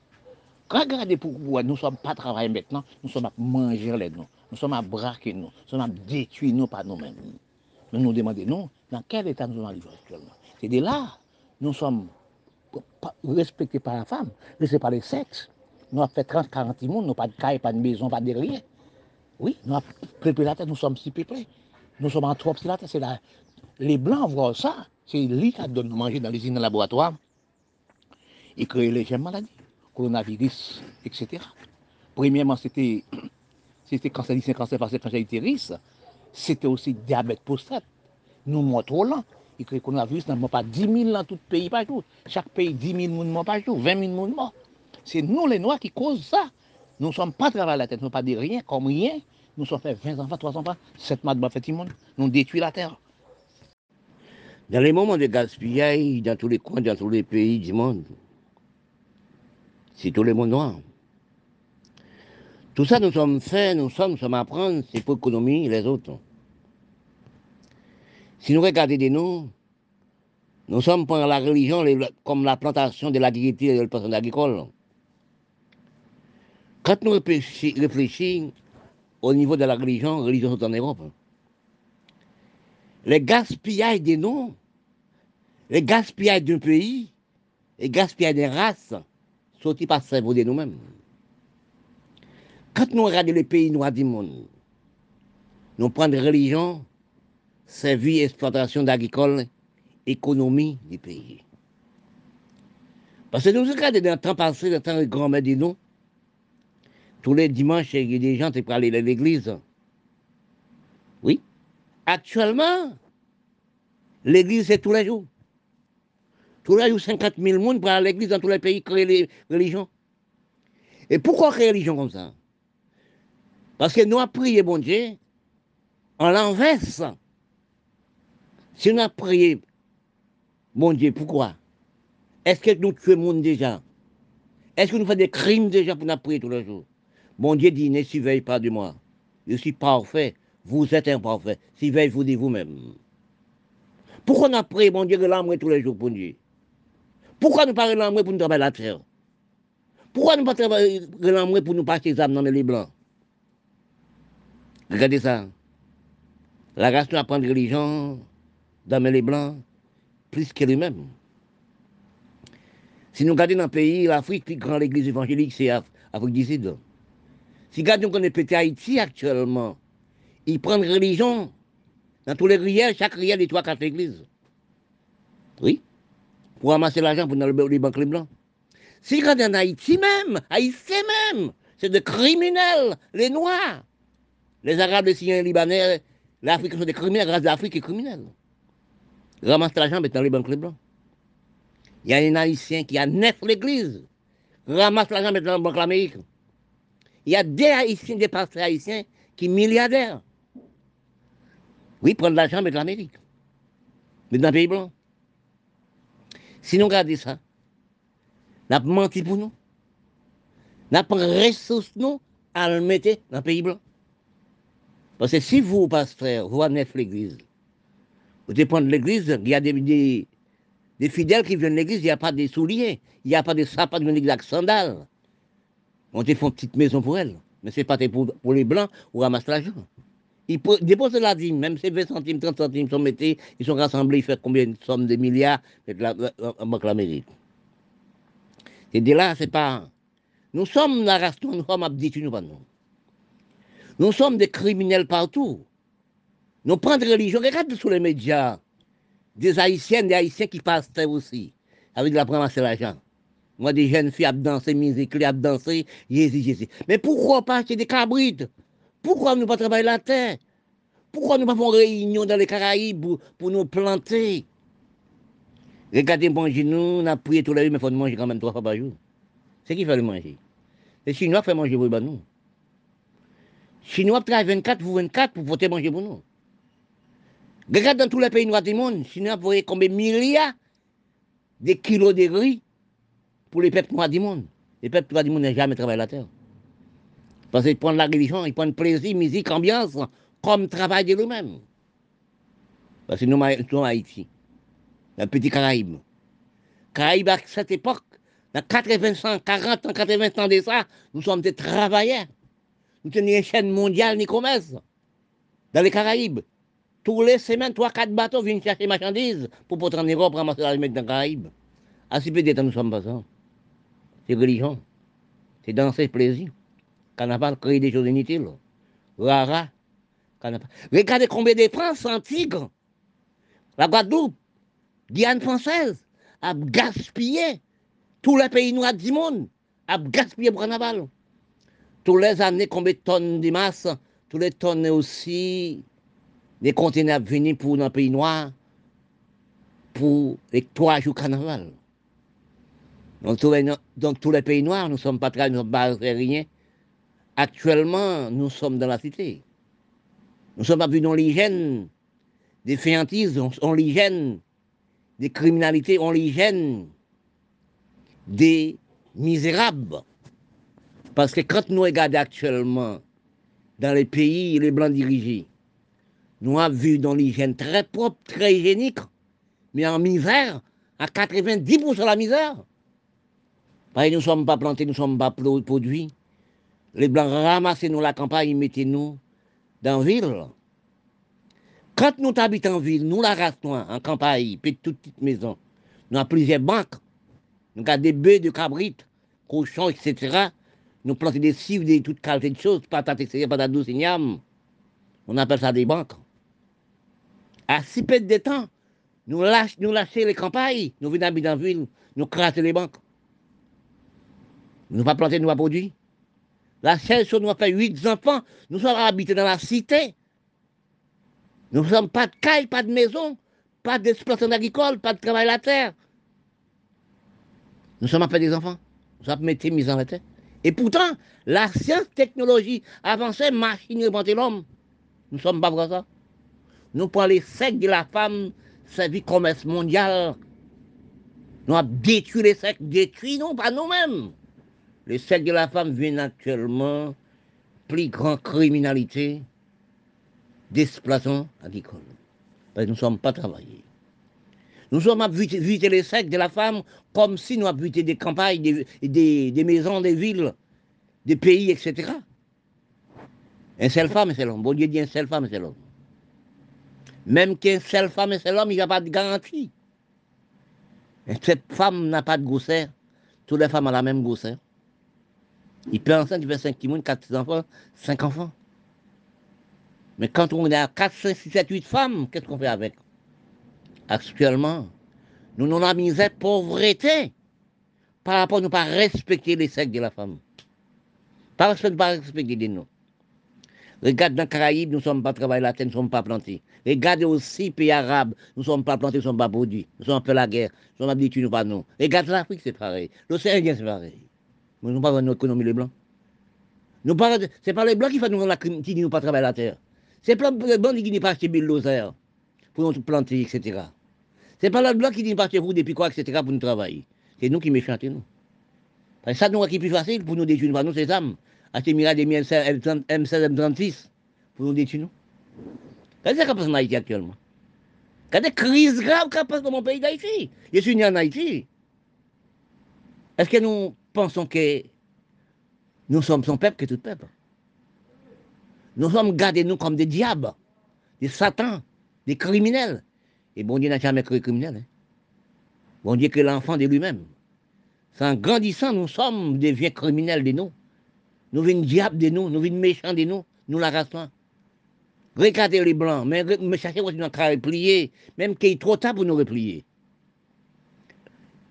Regardez pourquoi nous ne sommes pas travailler maintenant, nous sommes à manger les nous, nous sommes à braquer nous, nous sommes à détruire nous par nous-mêmes. Nous nous demandons, nous, dans quel état nous sommes actuellement? C'est de là, nous sommes respectés par la femme, respectés par le sexe. Nous avons fait 30, 40 monde, nous n'avons pas de caille, pas de maison, pas de rien. Oui, nous avons préparé la tête, nous sommes si peuplés. Nous sommes en trop la c'est là. Les Blancs voient ça, c'est lui qui donne manger dans les usines laboratoires et créer les gemmes maladies, coronavirus, etc. Premièrement, c'était cancer du cancer parce que cancer utérus, c'était aussi diabète prostate. Nous mourons trop lent. Et que le coronavirus n'a pas 10 000 dans tout le pays par jour. Chaque pays, 10 000 personnes morts par jour, 20 000 personnes morts. C'est nous les Noirs qui causent ça. Nous ne sommes pas travaillés à la tête, nous ne sommes pas de rien, comme rien. Nous sommes fait 20 enfants, 3 enfants, 7 mois de fait monde. Nous détruisons la terre. Dans les moments de gaspillage, dans tous les coins, dans tous les pays du monde, c'est tout le monde noir. Tout ça, nous sommes faits, nous sommes, nous sommes à apprendre, c'est pour l'économie les autres. Si nous regardons de nous, nous sommes pour la religion comme la plantation de l'agriculture et de personne agricole. Quand nous réfléchissons au niveau de la religion, religion en Europe, les gaspillages des noms, les gaspillages d'un pays, les gaspillages des races, sont par cerveau de nous-mêmes? Quand nous regardons les pays noirs du monde, nous prenons des religions, services, exploitation d'agricole, économie du pays. Parce que nous regardons dans le temps passé, dans le temps grand-mère de nous, tous les dimanches, il y a des gens qui aller à l'église. Oui. Actuellement, l'église, c'est tous les jours. Tous les jours, 50 000 personnes aller à l'église dans tous les pays, créer les religions. Et pourquoi créer religion comme ça? Parce que nous avons prié, bon Dieu, en l'inverse. Si nous avons prié, bon Dieu, pourquoi? Est-ce que nous tuons le monde déjà? Est-ce que nous faisons des crimes déjà pour nous prier tous les jours? Bon Dieu dit, ne surveille pas de moi. Je suis parfait. Vous êtes imparfait. Surveille-vous de vous-même. Pourquoi on a bon Dieu, l'amour tous les jours pour Dieu? Pourquoi nous parlons l'amour pour nous travailler la terre? Pourquoi ne travailler l'amour pour nous passer les âmes dans les blancs Regardez ça. La race nous apprend de religion dans les blancs plus que lui-même. Si nous regardons dans le pays, l'Afrique, plus grande l'église évangélique, c'est l'Afrique du Sud. Si nous connaît petit Haïti actuellement, ils prennent religion dans tous les riels, chaque riel, des trois, quatre églises. Oui. Pour ramasser l'argent pour les banques les blancs. Si regardez en Haïti même, Haïti même, c'est des criminels, les Noirs. Les Arabes, les Syriens, les Libanais, l'Afrique sont des criminels, grâce l'Afrique est criminelle. Ramasse l'argent, dans les banques les blancs. Il y a un Haïtien qui a neuf l'église. Ramasse l'argent, dans la banque l'Amérique. Il y a des Haïtiens, des pasteurs haïtiens qui sont milliardaires. Oui, prendre l'argent, mettre l'Amérique. Mais dans le pays blanc. Si nous regardons ça, avons menti pour nous. Nous avons ressources nous à le mettre dans le pays blanc. Parce que si vous, pasteur, vous amenez l'église, vous dépendez de l'église, il y a des, des, des fidèles qui viennent de l'église, il n'y a pas de souliers, il n'y a pas de sapins de l'église avec sandales. On te fait une petite maison pour elle. Mais ce n'est pas pour, pour les blancs ou ramasser l'argent. Ils po- déposent la dîme, même si 20 centimes, 30 centimes sont mettés, ils sont rassemblés, ils font combien de sommes de milliards avec la, en banque. Et de là, c'est pas. Nous sommes la race, nous sommes nous pas nous. Sommes des criminels partout. Nous prenons religion, regarde sur les médias, des haïtiennes, des haïtiens qui passent aussi, avec de la ramasser l'argent. Moi, des jeunes filles à danser, musique, à danser, Jésus, Jésus. Mais pourquoi pas acheter des cabrites? Pourquoi nous pas travailler la terre? Pourquoi nous pas faire réunion dans les Caraïbes pour, nous planter? Regardez, manger nous, on a prié tout la nuit, mais il faut manger quand même trois fois par jour. C'est qui fait le manger? Les Chinois font manger pour nous. Chinois travaillent 24 pour 24 pour voter manger pour nous. Regarde dans tous les pays noirs du monde, Chinois voyez combien de milliards de kilos de riz? Pour les peuples noirs du monde. Les peuples noirs du monde n'ont jamais travaillé la terre. Parce qu'ils prennent la religion, ils prennent plaisir, musique, ambiance, comme travail de eux-mêmes. Parce que nous, sommes à Haïti, un petit Caraïbe. Caraïbe, à cette époque, dans 80 ans, 40 ans, 80 ans de ça, nous sommes des travailleurs. Nous sommes une chaîne mondiale ni commerce dans les Caraïbes. Tous les semaines, 3-4 bateaux viennent chercher marchandises pour porter en Europe, ramasser la mettre dans les Caraïbes. Si peu de temps, nous sommes pas ça. C'est religion. C'est danser, plaisir. Carnaval, créer des choses inutiles. Rara. Carnaval. Regardez combien de France antiques, la Guadeloupe, Guyane française, a gaspillé tous les pays noirs du monde, a gaspillé pour carnaval. Tous les années, combien de tonnes de masse, tous les tonnes aussi, des conteneurs venus pour dans le pays noir, pour les trois jours carnaval. Donc tous, les, pays noirs, nous ne sommes pas très, nous ne sommes rien. Actuellement, nous sommes dans la cité. Nous sommes pas vus dans l'hygiène des féantises, on, on l'hygiène des criminalités, on l'hygiène des misérables. Parce que quand nous regardons actuellement dans les pays, les blancs dirigés, nous avons vu dans l'hygiène très propre, très hygiénique, mais en misère, à 90% la misère. Que nous ne sommes pas plantés, nous ne sommes pas produits. Les blancs ramassez-nous la campagne, mettez-nous dans la ville. Quand nous habitons en ville, nous la noire, en campagne, puis toute petite maison, nous avons plusieurs banques, nous avons des bœufs de cabrites, cochons, etc. Nous plantons des cives, de toutes qualités de choses, patates, etc., patates douces. On appelle ça des banques. À si peu de temps, nous lâchons nous lâcher les campagnes, nous venons habiter en ville, nous crassons les banques. Nous pas planter, nous pas produire. La seule chose, nous avons fait huit enfants, nous sommes habités dans la cité. Nous ne sommes pas de caille, pas de maison, pas d'exploitation agricole, pas de travail à la terre. Nous sommes appelés des enfants. Nous sommes mettre mis en terre. Et pourtant, la science, technologie avançait, machine inventer l'homme. Nous sommes pas pour ça. Nous prenons les secs de la femme, servi commerce mondial. Nous avons détruit les secs, détruit non, pas nous-mêmes. Les secs de la femme viennent actuellement plus grande criminalité d'exploitation agricole. Parce que nous ne sommes pas travaillés. Nous sommes à visiter les secs de la femme comme si nous avions des campagnes, des, des, maisons, des villes, des pays, etc. Un seul femme, c'est l'homme. Bon Dieu dit un seul femme, c'est l'homme. Même qu'un seul femme, c'est l'homme, il n'y a pas de garantie. Et cette femme n'a pas de grosseur. Toutes les femmes ont la même grosseur. Il peut enceinte, il fait 5 timons, 4 enfants, 5 enfants. Mais quand on à 4, 5, 6, 7, 8 femmes, qu'est-ce qu'on fait avec? Actuellement, nous nous la pauvreté, par rapport à ne pas respecter les sexes de la femme. Parce que ne pas respecter les noms. Regarde dans les Caraïbes, nous ne sommes pas travaillés terre, nous ne sommes pas plantés. Regardez aussi pays arabes, nous ne sommes pas plantés, nous ne sommes pas produits. Nous sommes peu la guerre, nous sommes habitués, nous pas nous. Regarde l'Afrique, c'est pareil. L'océan c'est pareil. Nous ne pas notre économie, les Blancs. Ce n'est pas les Blancs qui font nous la qui disent nous pas travailler la terre. C'est pas les Blancs qui disent pas acheter bulldozer pour nous planter, etc. C'est pas les Blancs qui disent pas acheter vous depuis quoi, etc. pour nous travailler. C'est nous qui méchantons, nous. Parce que ça, nous, qui plus facile pour nous détruire, nous, c'est âmes. Acheter Mira des M16, M36 pour nous détruire nous. Qu'est-ce qui passe en Haïti actuellement Quelle est crise grave qui passe dans mon pays d'Haïti Je suis né en Haïti. Est-ce que nous pensons que nous sommes son peuple que tout peuple Nous sommes gardés nous comme des diables, des satans, des criminels. Et bon Dieu n'a jamais créé criminel. Hein? Bon Dieu que l'enfant de lui-même. C'est en grandissant, nous sommes des vieux criminels de nous. Nous venons diables de nous, nous venons méchants de nous, nous la Regardez les blancs, mais, mais cherchez votre à replier, même qu'il est trop tard pour nous replier.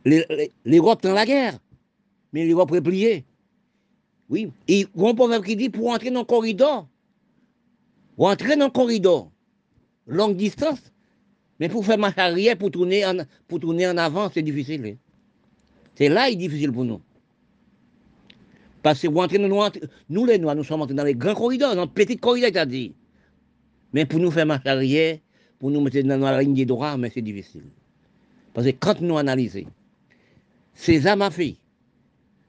L'Europe dans la guerre, mais l'Europe repliée. Oui, et il un proverbe qui dit pour entrer dans le corridor, pour entrer dans le corridor, longue distance, mais pour faire marche arrière, pour tourner en, pour tourner en avant, c'est difficile. Hein. C'est là, il est difficile pour nous. Parce que nous, nous, les Noirs, nous sommes entrés dans les grands corridors, dans les petits corridors, c'est-à-dire. Mais pour nous faire marche arrière, pour nous mettre dans la ligne des mais c'est difficile. Parce que quand nous analysons, César m'a fait,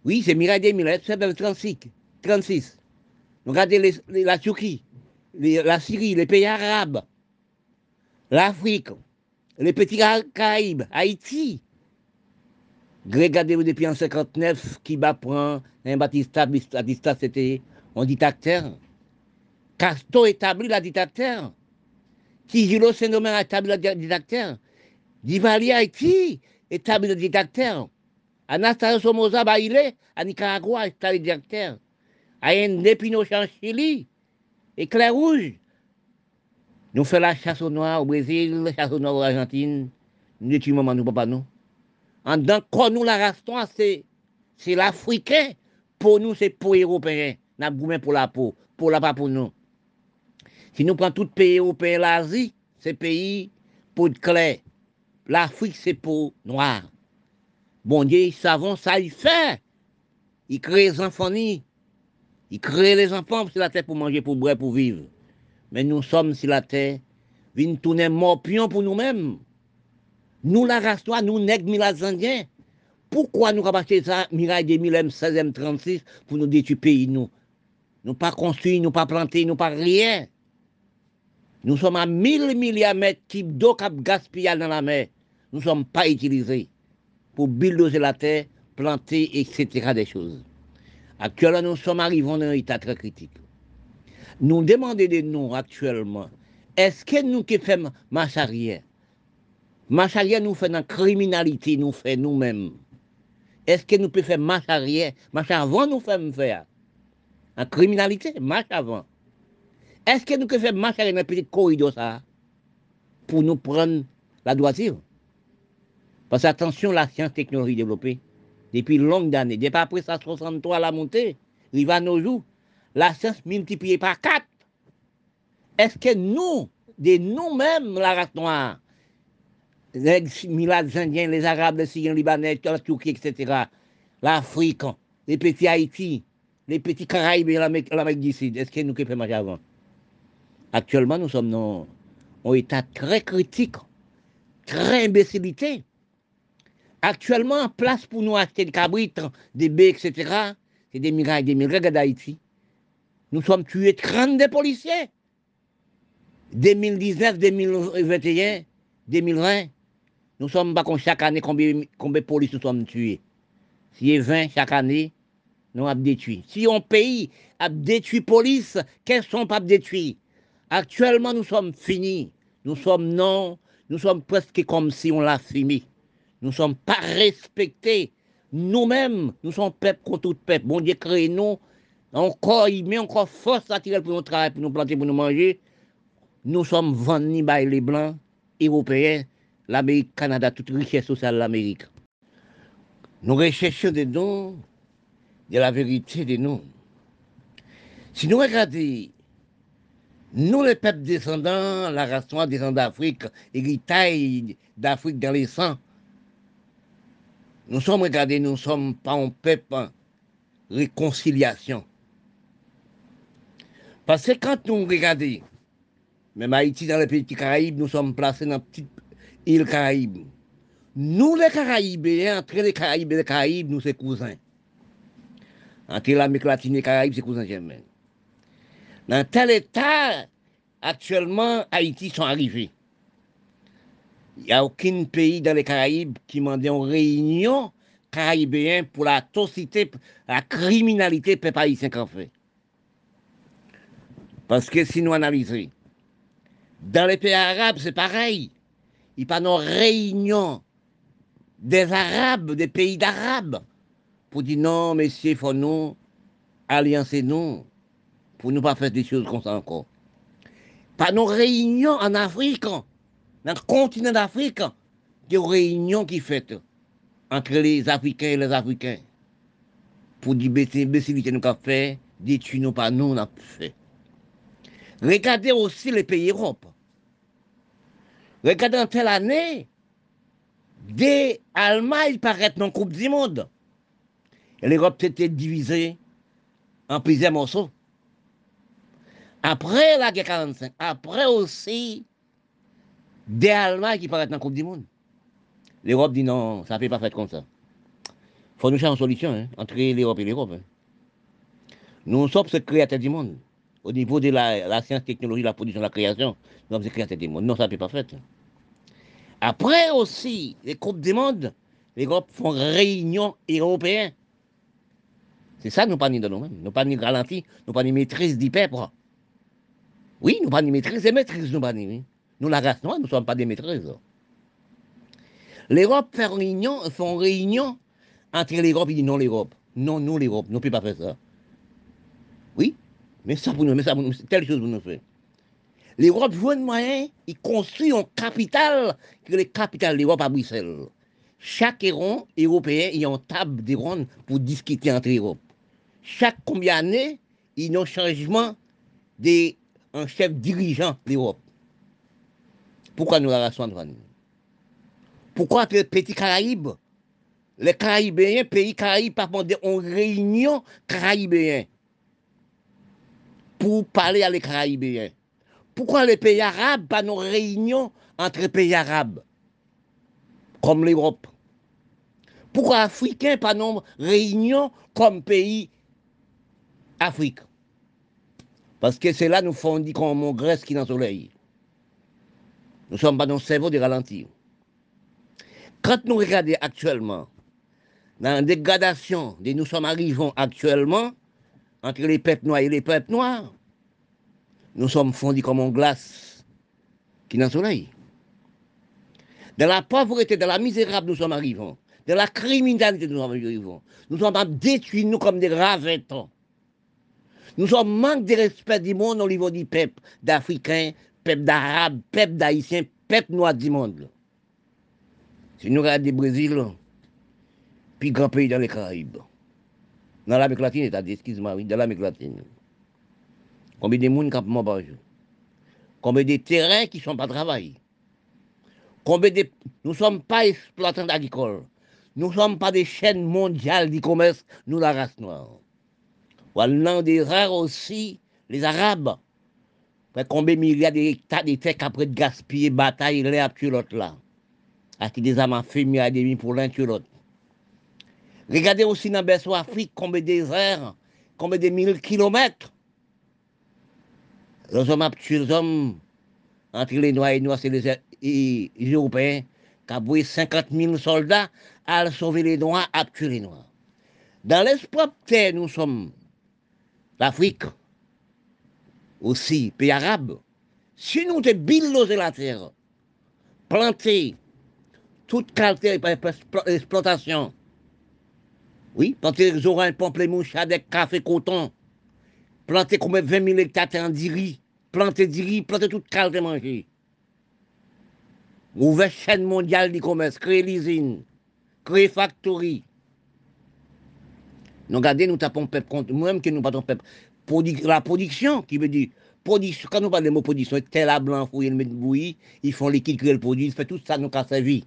oui, c'est Mirai 2000, c'est 36, 36. Regardez la Turquie, la Syrie, les pays arabes, l'Afrique, les petits Caraïbes, Haïti, Regardez-vous depuis en 59 qui va prendre un Batista, Batista c'était un dictateur. Castro établit la dictateur. Tijilo Saint-Domingue a établi la dictateur. Divali Haïti établit le dictateur. Anastasio Somoza Baile à Nicaragua le dictateur. Allende Pinochet en Chili. Éclair rouge. Nous faisons la chasse au noir au Brésil, la chasse au noir en Argentine. Nous étudions nous, papa, nous. En tant que nous la race c'est, c'est l'Africain. Pour nous, c'est pour les Européens. Nous pour la peau, pour la pas pour nous. Si nous prenons tout pays européen, l'Asie, c'est pays pour de clair. L'Afrique, c'est pour noir. Bon Dieu, ils savent ça, il fait. Il crée les enfants, il crée les enfants sur la terre pour manger, pour boire, pour vivre. Mais nous sommes sur la terre, nous tourner morpions pour nous-mêmes. Nous, la race noire, nous, nègres, indiens. Pourquoi nous avons ça, Miraille 2000, 16e, 36, pour nous détruire nous? Nous pas construit, nous pas planté, nous pas rien. Nous sommes à 1000 milliards de mètres d'eau qui gaspillé dans la mer. Nous ne sommes pas utilisés pour bulldozer la terre, planter, etc. des choses. Actuellement, nous sommes arrivés dans un état très critique. Nous demandons de nous actuellement, est-ce que nous qui faisons marche arrière? Marche arrière nous fait dans la criminalité, nous fait nous-mêmes. Est-ce que nous pouvons faire marche arrière? Marche avant nous faisons faire. En criminalité, marche avant. Est-ce que nous pouvons faire marche arrière dans le petit corridor Pour nous prendre la droiture? Parce que attention, la science technologie développée depuis longues années, depuis après ça 63 la montée, il va nos jours, la science multipliée par quatre. Est-ce que nous, de nous-mêmes, la race noire, les Milades indiens, les Arabes, les Syriens, les Libanais, la Turquie, etc., l'Afrique, les petits Haïti, les petits Caraïbes et l'Amérique du Sud, est-ce que nous pouvons manger avant? Actuellement, nous sommes dans un état très critique, très imbécilité. Actuellement, place pour nous acheter des cabrites, des baies, etc., c'est des mirailles, des mirailles d'Haïti. Nous sommes tués 32 policiers. 2019, 2021, 2020, nous sommes pas chaque année combien, combien de policiers nous sommes tués. Si y a 20 chaque année, nous avons détruit. Si un pays a détruit police, qu'est-ce sont pas détruits Actuellement, nous sommes finis. Nous sommes non, nous sommes presque comme si on l'a fini. Nous ne sommes pas respectés. Nous-mêmes, nous sommes peuple contre tout peuple. Bon Dieu crée nous. Encore, il met encore force naturelle pour nous travailler, pour nous planter, pour nous manger. Nous sommes vendus par les Blancs, Européens, l'Amérique, Canada, toute richesse sociale de l'Amérique. Nous recherchons des noms, de la vérité des noms. Si nous regardons, nous les peuples descendants, la race noire descendant d'Afrique, héritage d'Afrique dans les sangs, nous sommes regardés, nous ne sommes pas un peuple réconciliation. Parce que quand nous regardons, même Haïti dans les pays Caraïbes, nous sommes placés dans une petite île Caraïbe. Nous, les Caraïbes, entre les Caraïbes et les Caraïbes, nous, sommes cousins. Entre l'Amérique latine et les Caraïbes, c'est cousins germains. Dans tel état, actuellement, Haïti sont arrivés. Il n'y a aucun pays dans les Caraïbes qui m'a dit en réunion caribéen pour la toxicité, la criminalité peuple haïtien qu'on fait. Parce que si nous analysons, dans les pays arabes, c'est pareil. Il n'y a pas de réunion des Arabes, des pays d'Arabes, pour dire non, messieurs, il faut nous alliancer nous, pour ne pas faire des choses comme ça encore. Pas nos réunions en Afrique, dans le continent d'Afrique, des réunions qui faites entre les Africains et les Africains. Pour dire que nous avons fait, détruire nous pas nous, on a fait. Regardez aussi les pays Europe. Regardez en telle année, des Allemagne paraissent dans la Coupe du Monde. L'Europe s'était divisée en plusieurs morceaux. Après la guerre 45, après aussi des Allemands qui paraissent dans la Coupe du Monde. L'Europe dit non, ça ne peut pas faire comme ça. Il faut nous chercher une solution hein, entre l'Europe et l'Europe. Hein. Nous sommes ce créateurs du monde. Au niveau de la, science, technologie, la production, la création, nous sommes ce créateurs du monde. Non, ça ne peut pas faire. Après aussi, les Coupes du monde, l'Europe font réunion européenne. C'est ça, nous pas ni de nous-mêmes. Nous pas ni ralenti, nous pas ni maîtrise du peuple. Oui, nous pas ni maîtrise et maîtrise, nous pas ni. Nous, la race noire, nous ne sommes pas des maîtrises. L'Europe fait réunion, font réunion entre l'Europe et non l'Europe. Non, nous l'Europe, nous ne pouvons pas faire ça. Oui, mais ça pour nous, mais ça nous, telle chose pour nous faire. L'Europe joue un moyen, il construit un capital, que le capital de l'Europe à Bruxelles. Chaque héron européen, il y a une table de ronde pour discuter entre l'Europe. Chaque combien d'années, il y a un changement d'un chef dirigeant de l'Europe. Pourquoi nous la Pourquoi les petits Caraïbes, les Caraïbéens, pays Caraïbes, pas en réunion Caraïbéens pour parler à les Caraïbéens? Pourquoi les pays arabes, pas nos réunions entre pays arabes, comme l'Europe? Pourquoi Africains, pas nos réunions comme pays Afrique? Parce que c'est là nous font dire qu'on Grèce qui est dans le soleil. Nous sommes pas dans le cerveau de ralentir. Quand nous regardons actuellement, dans la dégradation de nous sommes arrivés actuellement, entre les peuples noirs et les peuples noirs, nous sommes fondus comme une glace qui est dans le soleil. Dans la pauvreté, dans la misérable, nous sommes arrivés. Dans la criminalité, nous sommes arrivés. Nous sommes détruits, nous, comme des ravettons. Nous sommes manque de respect du monde au niveau du peuple, d'Africains, peuple d'Arabes, peuple d'Haïtiens, peuple noir du monde. Si nous regardons le Brésil, puis grand pays dans les Caraïbes, dans l'Amérique latine, excuse-moi, oui, dans l'Amérique latine. Combien de monde mort par jour Combien de terrains qui ne sont pas travaillés? Combien de... Nous ne sommes pas exploitants agricoles. Nous ne sommes pas des chaînes mondiales du commerce, nous, la race noire. Voilà des rares aussi, les Arabes. Combien de milliards d'hectares de terres après de gaspiller, bataille, les à l'autre là? À qui des amants féminins à pour l'un l'autre. Regardez aussi dans le Afrique combien de déserts, combien de mille kilomètres. Les hommes tué les hommes entre les Noirs et les Noirs, c'est les, Européens qui ont brûlé 50 000 soldats à sauver les Noirs, à tuer les Noirs. Dans l'espoir terre, nous sommes l'Afrique, aussi, pays arabe. Si nous te billosé la terre, planter toute qualité d'exploitation, oui, planter les oranges, pamplemouches, des café, coton, planter comme 20 000 hectares en diri, planter diri, planter toute qualité manger. Ouvrir chaîne mondiale du commerce, créer l'usine, créer factory. Nous regardons, nous tapons peuple contre nous-mêmes que nous pas peuple. La production, qui veut dire, quand nous parlons de mots production, tel à blanc, fouiller, le mettre bouillir, ils font liquide, créer le produit, ils font tout ça, nous la vie.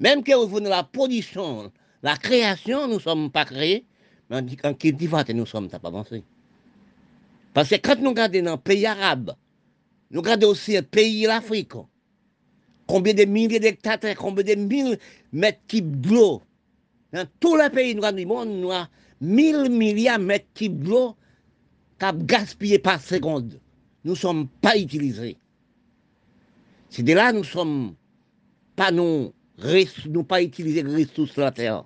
Même que vous la production, la création, nous ne sommes pas créés, mais en cultivateur, nous sommes pas avancés. Parce que quand nous regardons dans le pays arabe, nous regardons aussi le pays l'Afrique, combien de milliers d'hectares, combien de mille mètres cubes d'eau. Dans tous les pays du monde, nous avons 1000 milliards de mètres cubes d'eau cap gaspillé par seconde. Nous ne sommes pas utilisés. C'est de là nous sommes pas nous, nous pas utiliser les ressources de la terre.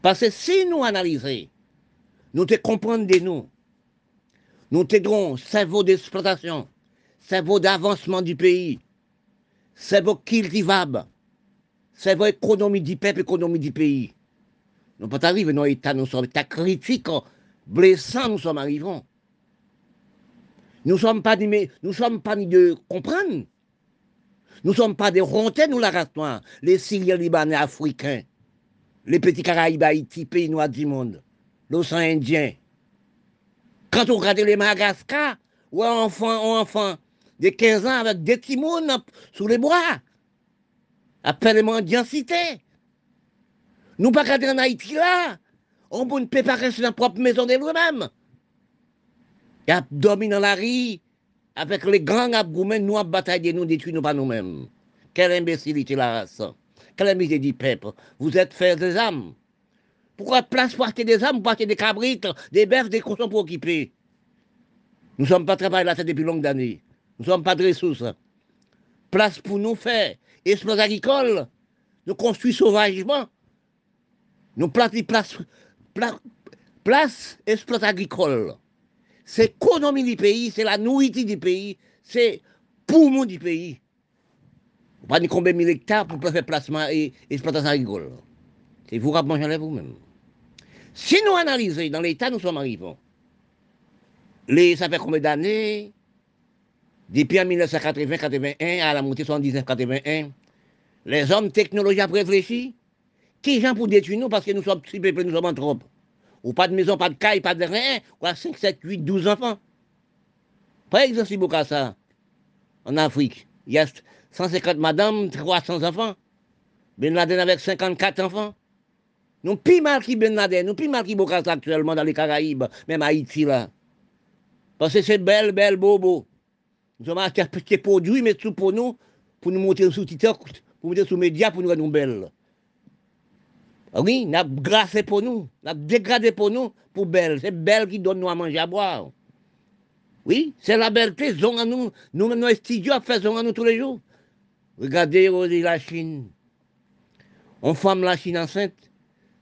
Parce que si nous analysons, nous te comprenons de nous, nous t'aiderons cerveau d'exploitation, cerveau d'avancement du pays, cerveau cultivable, cerveau économie du peuple, économie du pays. Nous pas arriver dans l'état, nous sommes état critique, blessant, nous sommes arrivés. Nous ne sommes pas ni, nous sommes pas ni de comprendre. Nous ne sommes pas des rontés, nous la race les Syriens, Libanais, Africains, les petits Caraïbes, Haïti, pays noirs du monde, l'océan Indien. Quand on regarde les Madagascar, ou enfant, un enfant de 15 ans avec des timons sous les bois, après les mendiancités. Nous pas regarder en Haïti là, on peut préparer sur la propre maison de nous-mêmes. Il a la rue, avec les grands abgoumens, nous avons bataillé, nous détruisons pas nous-mêmes. Quelle imbécilité la race? Quelle imbécilité du peuple. Vous êtes faire des âmes. Pourquoi place pour acheter des âmes, pour acheter des cabrites, des bœufs, des cochons pour occuper? Nous ne sommes pas travaillés là depuis longues années. Nous ne sommes pas de ressources. Place pour nous faire espace agricole. Nous construisons sauvagement. Nous place, place, place, place espace agricole c'est l'économie du pays, c'est la nourriture du pays, c'est poumon du pays. Pas de combien de hectares pour faire placement et exploitation agricole? C'est vous manger vous-même. Si nous analysons dans l'état nous sommes arrivés, les, ça fait combien d'années? Depuis 1980-81 à la montée 79-81, les hommes technologiques ont réfléchi. Qui gens pour détruire nous parce que nous sommes si nous sommes en trop ou pas de maison, pas de caille, pas de rien, ou à 5, 7, 8, 12 enfants. Par exemple, si beaucoup ça, en Afrique, il y a 150 madames, 300 enfants. Ben Laden avec 54 enfants. Nous plus mal qui Ben Laden, nous plus mal qui Bokassa actuellement dans les Caraïbes, même Haïti là. Parce que c'est belle, belle, bobo. Nous avons acheté un petit produit, mais tout pour nous, pour nous monter sous TikTok, pour nous monter sous médias, pour nous rendre belles. Oui, n'a grâce pour nous, n'a dégradé pour nous, pour belle. C'est belle qui donne nous à manger à boire. Oui, c'est la belleté, à nous. Nous, nos studios, à nous tous les jours. Regardez la Chine. On femme la Chine enceinte.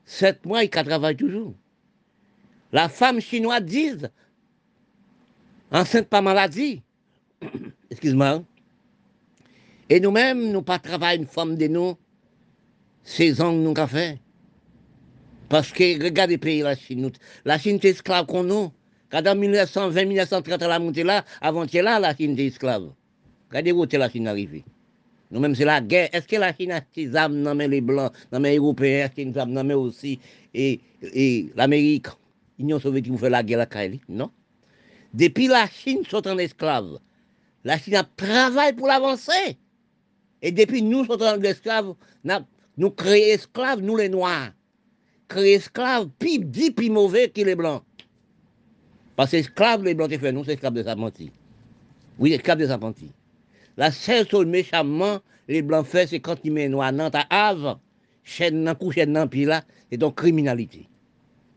Sept mois, il travaille toujours. La femme chinoise dit, enceinte pas maladie. <coughs> Excuse-moi. Et nous-mêmes, nous pas travaillons une femme de nous, saison nous avons fait. Parce que regardez pays la Chine. La Chine est esclave qu'on nous. Quand en 1920, 1930, la montée là, avant-hier là, la Chine était esclave. Regardez où la Chine arrivée. Nous-mêmes, c'est la guerre. Est-ce que la Chine a des armes dans les Blancs, dans les Européens, est-ce qu'il a des armes aussi? Et, et l'Amérique, l'Union soviétique, vous fait la guerre à Kaili Non. Depuis la Chine sont en esclave, la Chine a travaillé pour l'avancer. Et depuis nous sommes en esclave, nous créons esclaves, nous les Noirs créer esclaves, puis dit, puis mauvais que les blancs. Parce que esclaves, les blancs, fait nous, c'est esclaves des apprentis. Oui, esclaves des apprentis. La seule chose méchamment, les blancs font, c'est quand ils mettent noir dans ta have, chaîne dans cou, chaîne dans là, c'est donc criminalité.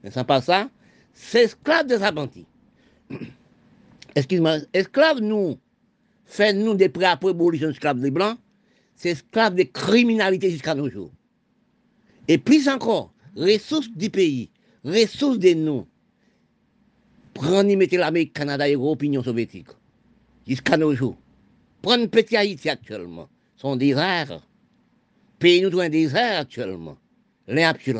Mais sans pas ça, c'est esclaves des apprentis. <clears throat> Excuse-moi, esclaves, nous, fait nous des prêts après abolition esclaves des blancs, c'est esclaves de criminalité jusqu'à nos jours. Et plus encore, ressources du pays, ressources de nous, prendre y mettre l'Amérique, Canada et l'Union soviétique, jusqu'à nos jours. Prendre petit Haïti actuellement, sont des rares. Pays nous un désert actuellement, l'un après.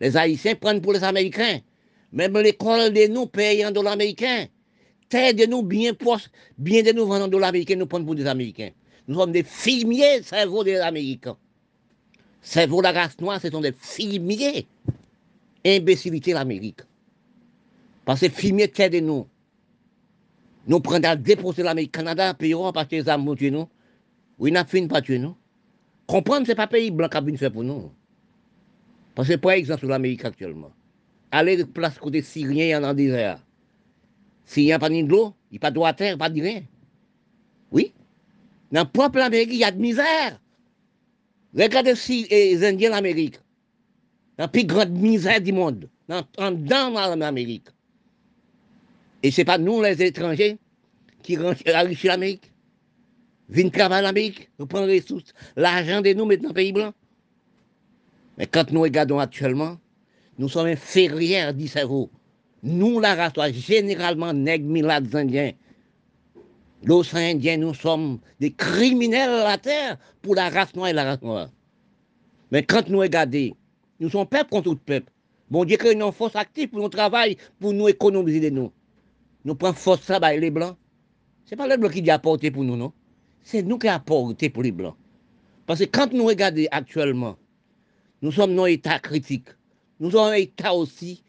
Les Haïtiens prennent pour les Américains. Même l'école de nous paye en dollars américains. Terre de nous bien poste, bien de nous vendent en dollars américains, nous prennent pour des Américains. Nous sommes des filmiers cerveaux des Américains. Cerveau la race noire, ce sont des filmiers. Imbécilité l'Amérique. Parce que filmiers terre de nous. Nous prenons à déposer l'Amérique, Canada, payeront parce que les âmes tuer nous. Oui, n'a fini pas tuer nous. Comprendre, ce n'est pas pays blanc qui a fait pour nous. Parce que, par exemple, sur l'Amérique actuellement, allez de place côté Syrien, il y en désert. A pas de l'eau, il n'y a pas de droit à terre, pas de rien. Oui. Dans le propre Amérique, il y a de misère. Regardez si les Indiens d'Amérique, la plus grande misère du monde, dans, dans l'Amérique. Et ce n'est pas nous, les étrangers, qui enrichissent l'Amérique. Viennent travailler l'Amérique, nous prenons les ressources, l'argent de nous maintenant pays blanc. Mais quand nous regardons actuellement, nous sommes inférieurs du cerveau. Nous, la race, généralement, nègres, milades, indiens, l'océan indien, nous sommes des criminels à la terre pour la race noire et la race noire. Mais quand nous regardons, nous sommes peuple contre tout peuple. Bon Dieu crée une force active pour nous travailler, pour nous économiser de nous. Nous prenons force travail les blancs. Ce n'est pas les blancs qui dit apporter pour nous, non. C'est nous qui apporté pour les blancs. Parce que quand nous regardons actuellement, nous sommes dans un état critique. Nous sommes un état aussi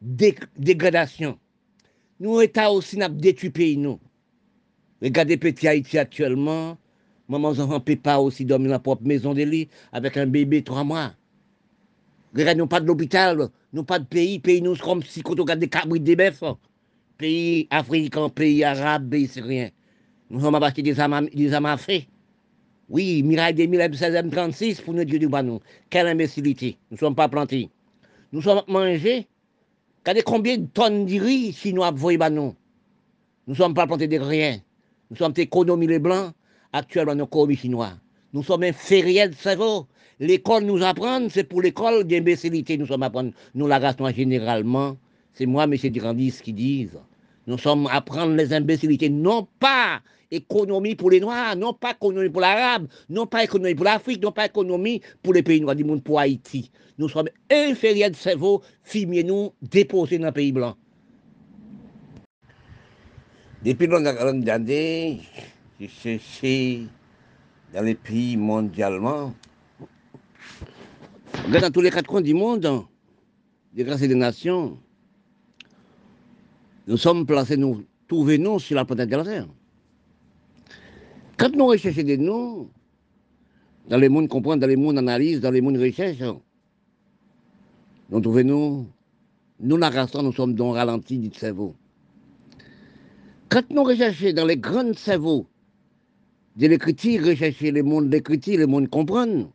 de dégradation. Nous sommes un état aussi de détruit pays, nous. Regardez petit Haïti actuellement. Maman, enfants pas aussi dormir dans la propre maison de lit avec un bébé trois mois. Regardez, nous pas de l'hôpital, nous pas de pays, pays nous comme si quand on regarde des cabris des bœufs. Pays africain, pays arabe, pays syrien. Nous sommes abattus des fait. Oui, Mirail des 1636 pour nous dire du banon. Quelle imbécilité. Nous ne sommes pas plantés. Nous sommes mangés. Regardez combien de tonnes de riz chinois voyez banon. Nous ne sommes pas plantés de rien. Nous sommes économies les blancs. Actuellement, nous sommes chinois. Nous sommes inférieurs de cerveau. L'école nous apprend, c'est pour l'école d'imbécilité. Nous sommes apprendre. Nous, la race généralement, c'est moi, M. Durandis, qui disent. Nous sommes apprendre les imbécilités, non pas économie pour les Noirs, non pas économie pour l'Arabe, non pas économie pour l'Afrique, non pas économie pour les pays noirs du monde, pour Haïti. Nous sommes inférieurs de cerveau, filmiez-nous, déposés dans le pays blanc. Depuis longtemps cherché dans les pays mondialement, dans tous les quatre coins du monde, des grâces des nations, nous sommes placés, nous trouvons-nous sur la planète de la Terre. Quand nous recherchons des noms, dans les mondes comprendre, dans les mondes analyse, dans les mondes recherche, nous trouvons nous, nous la race, nous sommes dans le ralenti du cerveau. Quand nous recherchons dans les grands cerveaux de l'écriture, rechercher les mondes d'écriture, les mondes comprendre,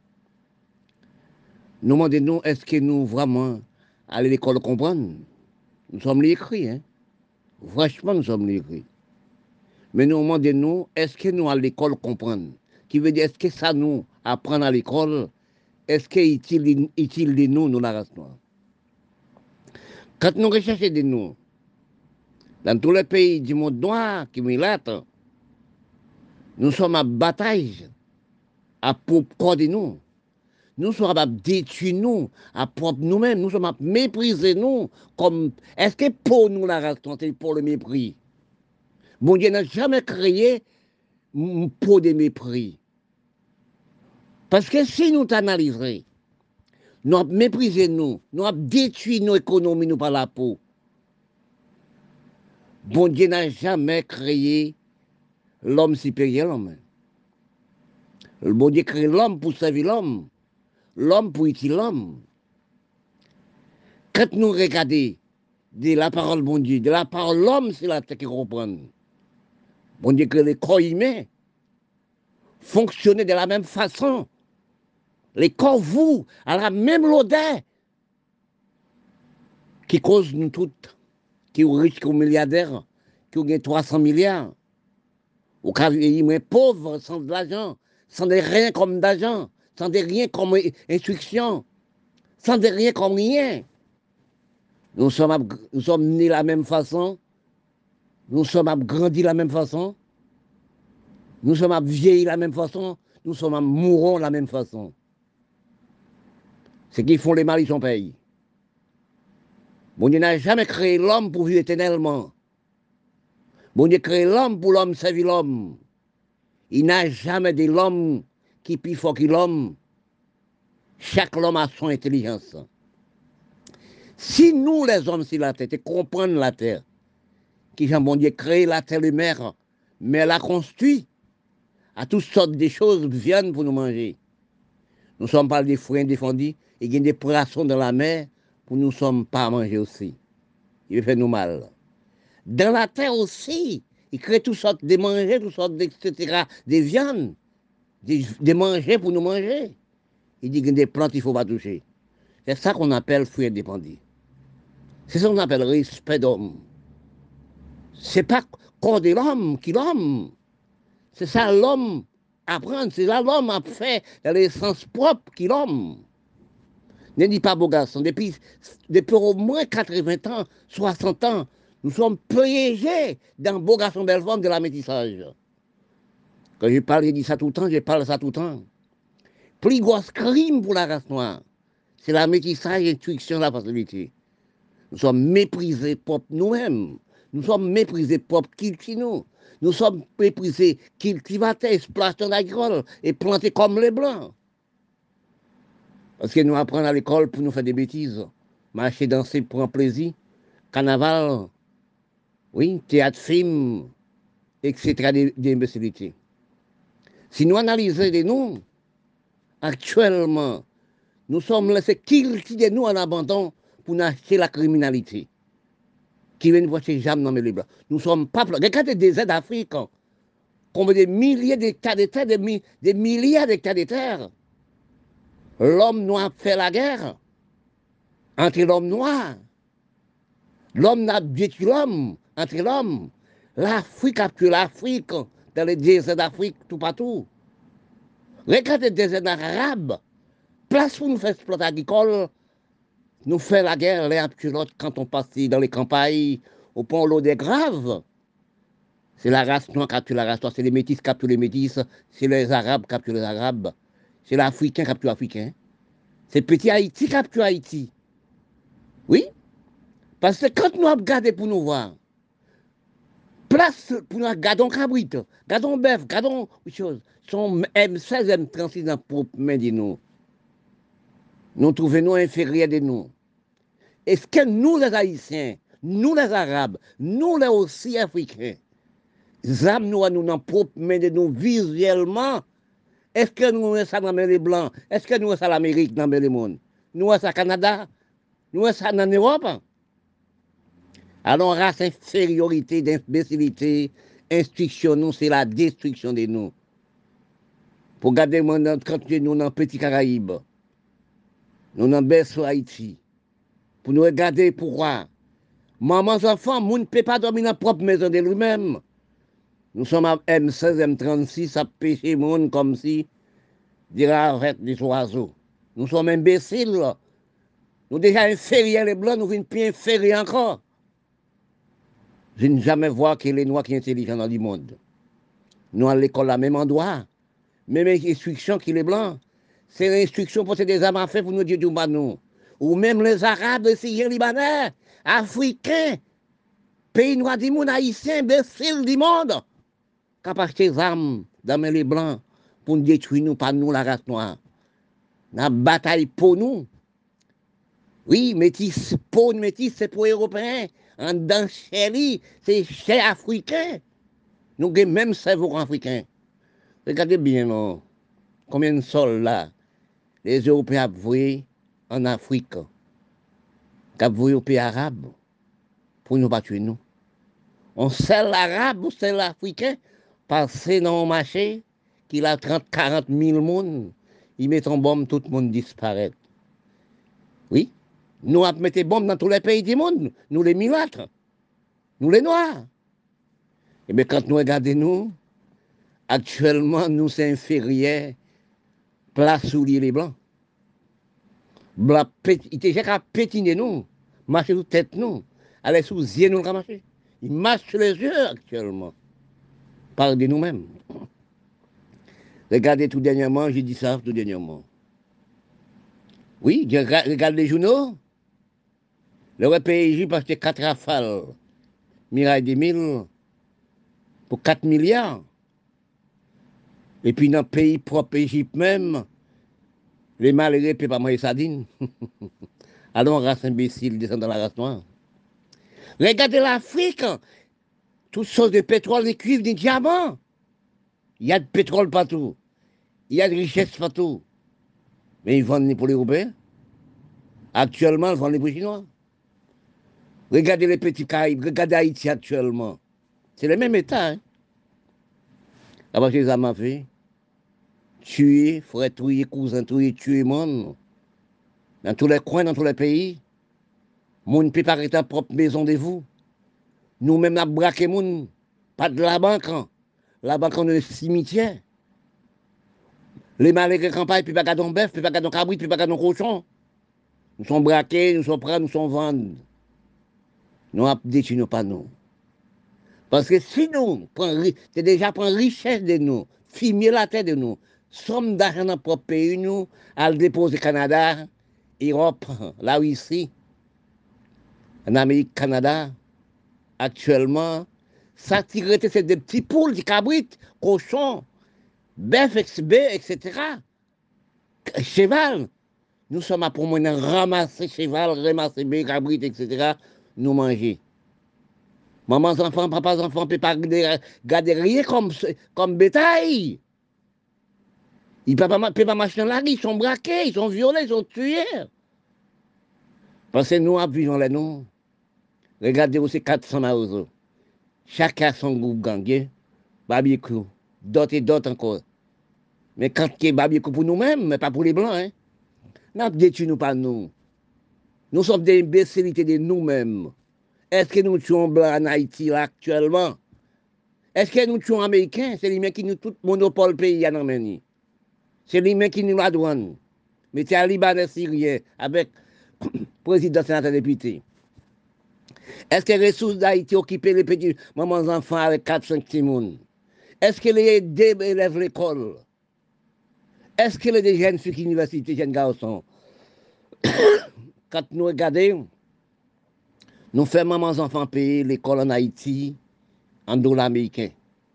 nous demandons est-ce que nous vraiment à l'école comprendre? Nous sommes les écrits, hein? Franchement, nous sommes les écrits. Mais nous demandons, est-ce que nous à l'école comprendre? Qui veut dire, est-ce que ça nous apprendre à l'école? Est-ce que utile de nous, nous la race noire? Quand nous recherchons de nous, dans tous les pays du monde noir qui milate, nous sommes à bataille à propre de nous. Nous sommes à détruire nous, à propre nous-mêmes. Nous sommes à mépriser nous. Comme, est-ce que pour nous la race c'est pour le mépris? Bon Dieu n'a jamais créé pour des mépris. Parce que si nous t'analyserons, nous avons méprisé nous, nous avons détruit nos économies par la peau. Bon Dieu n'a jamais créé l'homme supérieur l'homme. Le bon Dieu crée l'homme pour servir l'homme, l'homme pour utiliser l'homme. Quand nous regardons de la parole bon Dieu, de la parole l'homme, c'est la tête qui comprend. Bon Dieu que les corps humains fonctionnaient de la même façon. Les corps, vous, à la même l'odeur qui cause nous toutes, qui sont riches, qui sont milliardaires, qui ont 300 milliards, ou qui sont pauvres, sans de l'argent, sans rien comme d'argent, sans de rien comme instruction, sans de rien comme rien. Nous sommes, nous nés de la même façon, nous sommes grandis de la même façon. Nous sommes vieillis de la même façon. Nous sommes mourants de la même façon. Ce qui font les mal, ils sont payés. Bon Dieu n'a jamais créé l'homme pour vivre éternellement. Bon Dieu a créé l'homme pour l'homme servir l'homme. Il n'a jamais de l'homme qui plus l'homme. Chaque homme a son intelligence. Si nous, les hommes sur la terre, comprenons la terre, qui Jean bon Dieu créé la terre et mer, mais la construit à toutes sortes de choses viennent pour nous manger. Nous sommes pas des fruits défendus et il y a des poissons dans la mer pour nous sommes pas manger aussi. Il fait nous mal. Dans la terre aussi, il crée toutes sortes de manger, toutes sortes etc., des viandes, des, manger pour nous manger. Il dit a des plantes qu'il ne faut pas toucher. C'est ça qu'on appelle fruits indépendants. C'est ça qu'on appelle respect d'homme. C'est pas corps de l'homme qui l'homme. C'est ça l'homme apprendre. C'est là l'homme a fait l'essence propre qui l'homme. Ne dis pas beau garçon. Depuis, au moins 80 ans, 60 ans, nous sommes piégés dans beau garçon belle femme de la métissage. Quand je parle, je dis ça tout le temps, je parle ça tout le temps. Plus gros crime pour la race noire, c'est la métissage, l'instruction, la facilité. Nous sommes méprisés propres nous-mêmes. Nous sommes méprisés propres nous. Nous sommes méprisés cultivateurs, exploitants agricoles et plantés comme les blancs. Parce que nous apprenons à l'école pour nous faire des bêtises. Marcher, danser pour un plaisir. Carnaval, oui, théâtre, film, etc. d'imbécilité. Si nous analysons les noms, actuellement, nous sommes laissés cultiver nous en abandon pour acheter la criminalité. Qui vient voir ces jambes dans les blancs. Nous sommes pas. Regardez des aides africains. Combien de milliers d'hectares de terre, des, des milliards d'hectares de terre. L'homme noir fait la guerre entre l'homme noir. L'homme n'a détruit l'homme entre l'homme. L'Afrique a l'Afrique dans les déserts d'Afrique, tout partout. Regardez les déserts arabes. Place pour nous faire exploiter agricole, nous faire la guerre les l'autre quand on passe dans les campagnes, au pont l'eau des graves. C'est la race noire qui a tué la race noire, c'est les métis qui a les métis, c'est les arabes qui a les arabes, c'est l'africain qui a tué l'africain. C'est petit Haïti tué Haïti. Oui, parce que quand nous regardons pour nous voir, place pour nous gardons cabrit, gardons bœuf, gardons choses, sont M16, M36 dans propre main de nous. Nous trouvons nous inférieurs de nous. Est-ce que nous les Haïtiens, nous les Arabes, nous les aussi Africains, nous nous dans propre main de nous visuellement, est-ce que nous sommes ça dans les Blancs? Est-ce que nous sommes ça l'Amérique dans le monde? Nous sommes ça Canada? Nous sommes ça en Europe? Alors, race infériorité, d'imbécilité, instruction, c'est la destruction de nous. Pour garder quand nous dans Petit Caraïbe, nous dans Berceau Haïti, pour nous regarder pourquoi. Maman, enfants, nous ne peut pas dormir dans la propre maison de lui-même. Nous sommes à M16, M36, à pêcher monde comme si, dira avec des oiseaux. Nous sommes imbéciles. Nous déjà inférieurs les blancs, nous venons plus inférieurs encore. Je n'ai jamais vu que les Noirs qui sont intelligents dans le monde. Nous, à l'école, à même endroit, même instruction que les Blancs. C'est l'instruction pour des armes à faire pour nous dire du nous. Ou même les Arabes, les Syriens, Libanais, Africains, pays noirs du monde, Haïtiens, imbéciles du monde, qui des armes dans les Blancs pour nous détruire, nous, pas nous, la race noire. La bataille pour nous. Oui, métis, pour métis, c'est pour Européens en dans c'est chez africain. Nous avons même cerveau africain. Regardez bien, non, combien de soldats les Européens voué en Afrique, ont voué au pays arabe pour nous battre nous. On sait l'arabe ou c'est l'africain? Passer dans le marché, qu'il a 30, 40 000 monde, il met en bombe, tout le monde disparaît. Oui, nous avons mis des bombes dans tous les pays du monde, nous les milâtres, nous les noirs. Et eh bien quand nous regardons nous, actuellement nous sommes inférieurs, place sous les blancs. Blanc, il était déjà pétiner nous, marcher sous tête nous, aller sous yeux nous marcher. Il marche les yeux actuellement. Parle de nous-mêmes. Regardez tout dernièrement, j'ai dit ça tout dernièrement. Oui, regarde les journaux. Le PIJ parce que 4 rafales, des mille, pour 4 milliards. Et puis dans le pays propre Égypte même, les malheureux ne peuvent pas manger sardines. <laughs> Alors, race imbécile descend dans la race noire. Regardez l'Afrique, toutes sortes de pétrole, de cuivre, de diamants. Il y a de pétrole partout. Il y a de richesse partout. Mais ils vendent pour les Européens. Actuellement, ils vendent les pour les. Regardez les petits Caraïbes, regardez Haïti actuellement. C'est le même état. Hein? Après les hommes fait, tuer, frère, tuer, cousin, tuer, tuer monde. Dans tous les coins, dans tous les pays, monde ne peut pas arrêter propre maison de vous. Nous-mêmes, nous braqué pas de la banque. hein. La banque, on est cimetière. Les malheureux campagne, puis pas gardons bœuf, puis pas gardons cabrit, puis pas gardons cochon. Nous sommes braqués, nous sommes prêts, nous sommes vendus. Nous avons détruit nos panneaux. Parce que si nous, c'est déjà prendre richesse de nous, fumier la tête de nous, somme d'argent dans notre propre pays, nous, à le déposer au Canada, Europe, la Russie, en Amérique, Canada, actuellement, ça tire, c'est des petits poules, des cabrites, cochons, bœuf, XB, etc. Cheval. Nous sommes à pour ramasser cheval, ramasser bœuf, cabrites, etc. Nous manger. Maman, enfants, papas, enfants, ne peuvent pas garder, rien comme, comme bétail. Ils ne peuvent pas, marcher dans la rue, ils sont braqués, ils sont violés, ils sont tués. Parce que nous, vivons là, nous. Regardez où c'est 400 maozo. Chacun son groupe gangé, barbecue, d'autres et d'autres encore. Mais quand a barbecue pour nous-mêmes, mais pas pour les blancs, hein. N'a nous pas nous. Nous sommes des imbécilités de nous-mêmes. Est-ce que nous tuons blancs en Haïti actuellement? Est-ce que nous tuons américains? C'est lui-même qui nous tout monopole pays à Nameni. C'est lui-même qui nous la douane. Mais c'est un Libanais syrien avec <coughs> président sénateur député. Est-ce que les ressources d'Haïti occupent les petits mamans enfants avec 4-5 timons? Est-ce que les aidés élèvent l'école? Est-ce que les jeunes filles l'université, jeunes garçons? <coughs> Quand nous regardons, nous faisons mamans enfants payer l'école en Haïti en dollars américains.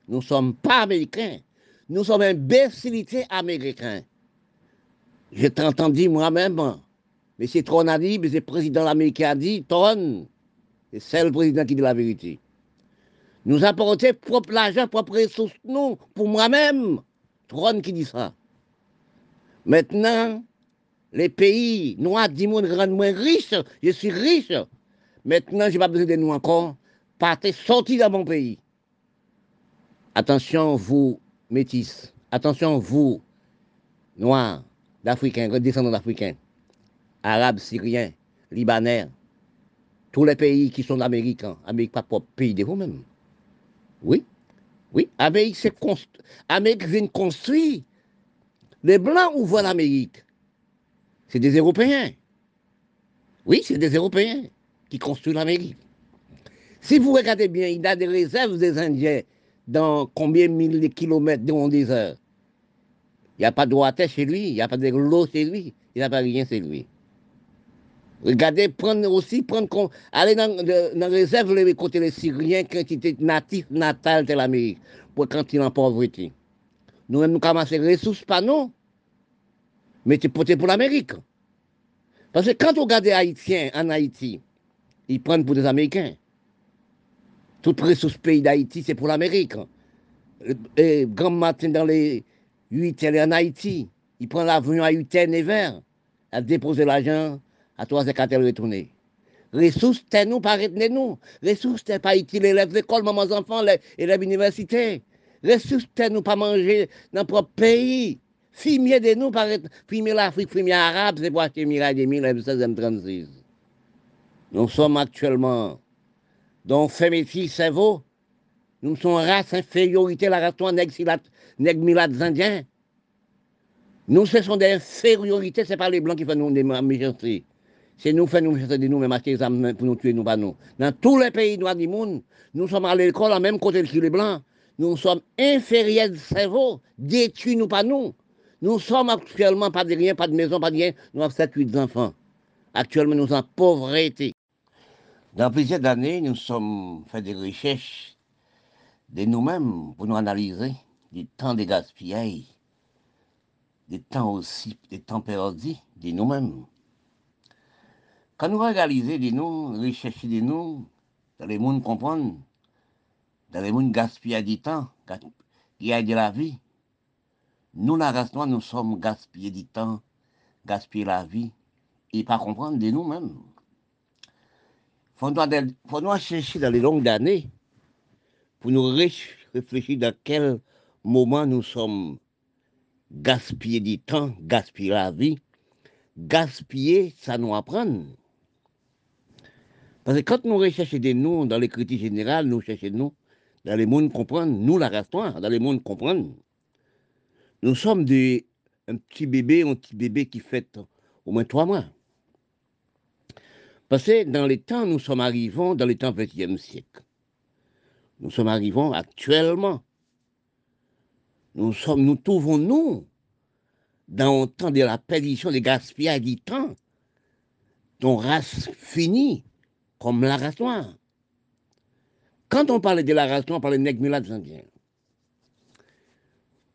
Nous ne sommes pas américains. Nous sommes imbécilités américains. J'ai entendu moi-même, mais c'est Tron a dit, mais le président américain a dit, Tron, c'est le président qui dit la vérité. Nous apporter propre l'argent, propre ressources, nous, pour moi-même. Tron qui dit ça. Maintenant, les pays noirs disent rendent moins riches. Je suis riche. Maintenant, je n'ai pas besoin de nous encore. Partez, sortis dans mon pays. Attention, vous, métis. Attention, vous, noirs, d'Africains, descendants d'Africains, Arabes, Syriens, Libanais, tous les pays qui sont américains. Amérique pas propre pays de vous-même. Oui, oui. Amérique, c'est construit. Amérique vient construire. Les Blancs ouvrent l'Amérique. C'est des Européens. Oui, c'est des Européens qui construisent l'Amérique. Si vous regardez bien, il y a des réserves des Indiens dans combien de mille de kilomètres dans des heures? Il n'y a pas de water chez lui, il n'y a pas de l'eau chez lui, il n'y a pas rien chez lui. Regardez, prendre aussi, prendre, aller dans, la réserve, les côté les Syriens, quand ils étaient natifs, natal de l'Amérique, pour quand ils en pauvreté. Nous-mêmes, nous commençons les ressources, pas non, mais c'est pour, pour l'Amérique. Parce que quand on regarde les Haïtiens en Haïti, ils prennent pour des Américains. Toutes les ressources pays d'Haïti, c'est pour l'Amérique. Et Grand Matin dans les 8 elle est en Haïti. Il prend l'avion à 8 et vers, à déposer l'argent, à 3 et 4 retourner. Ressources, c'est nous, pas retenez nous. Ressources, c'est pas Haïti, l'élève l'école, maman enfants, l'élève l'université. Ressources, c'est nous, pas manger dans notre propre pays. Fumier de nous, pas fumier l'Afrique, fumier l'Arabe, c'est pour acheter Mirail de 1936. Nous sommes actuellement dans Fémétis, cerveau. Nous sommes race infériorité, la race nègre milades indiens. Nous, ce sont des infériorités, ce n'est pas les blancs qui font nous des méchancetés. C'est nous qui nous méchancetés, nous, même acheter des pour nous tuer, nous, pas nous. Dans tous les pays noirs du monde, nous sommes à l'école, en même côté que les blancs. Nous sommes inférieurs de cerveau, détruits, nous, pas nous. Nous sommes actuellement pas de rien, pas de maison, pas de rien. Nous avons 7-8 enfants. Actuellement, nous sommes en pauvreté. Dans plusieurs années, nous sommes fait des recherches de nous-mêmes pour nous analyser du temps de gaspillage, des temps aussi, des temps perdus de nous-mêmes. Quand nous réalisons de nous, rechercher de nous, dans le monde comprendre, dans le monde gaspiller du temps, gaspiller de la vie, nous, la race noire, nous sommes gaspillés du temps, gaspiller la vie, et pas comprendre de nous-mêmes. Il faut nous chercher dans les longues années pour nous réfléchir dans quel moment nous sommes gaspillés du temps, gaspiller la vie. Gaspiller, ça nous apprend. Parce que quand nous recherchons des noms dans les critiques générales, nous cherchons des noms dans les mondes comprendre, nous la race dans les mondes comprendre. Nous sommes un petit bébé, un petit bébé qui fait au moins trois mois. Parce que dans les temps, nous sommes arrivés dans les temps 20e siècle. Nous sommes arrivés actuellement. Nous sommes, nous trouvons nous dans le temps de la perdition, des gaspillages du temps, ton race finie comme la race noire. Quand on parle de la race noire, on parle de nègres indiens.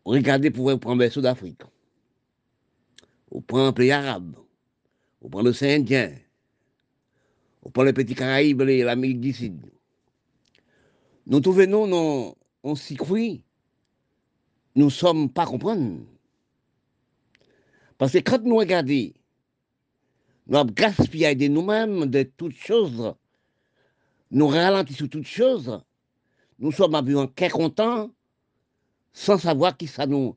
Regardez pour vous prendre berceau d'Afrique. On prend le pays arabe. On prend le Saint-Indien. On prend les petits Caraïbes, l'Amérique du Sud. Nous trouvons, nous, on, s'y. Nous ne sommes pas comprendre. Parce que quand nous regardons, nous avons gaspillé de nous-mêmes de toutes choses. Nous ralentissons toutes choses. Nous sommes en quai content sans savoir qui ça nous.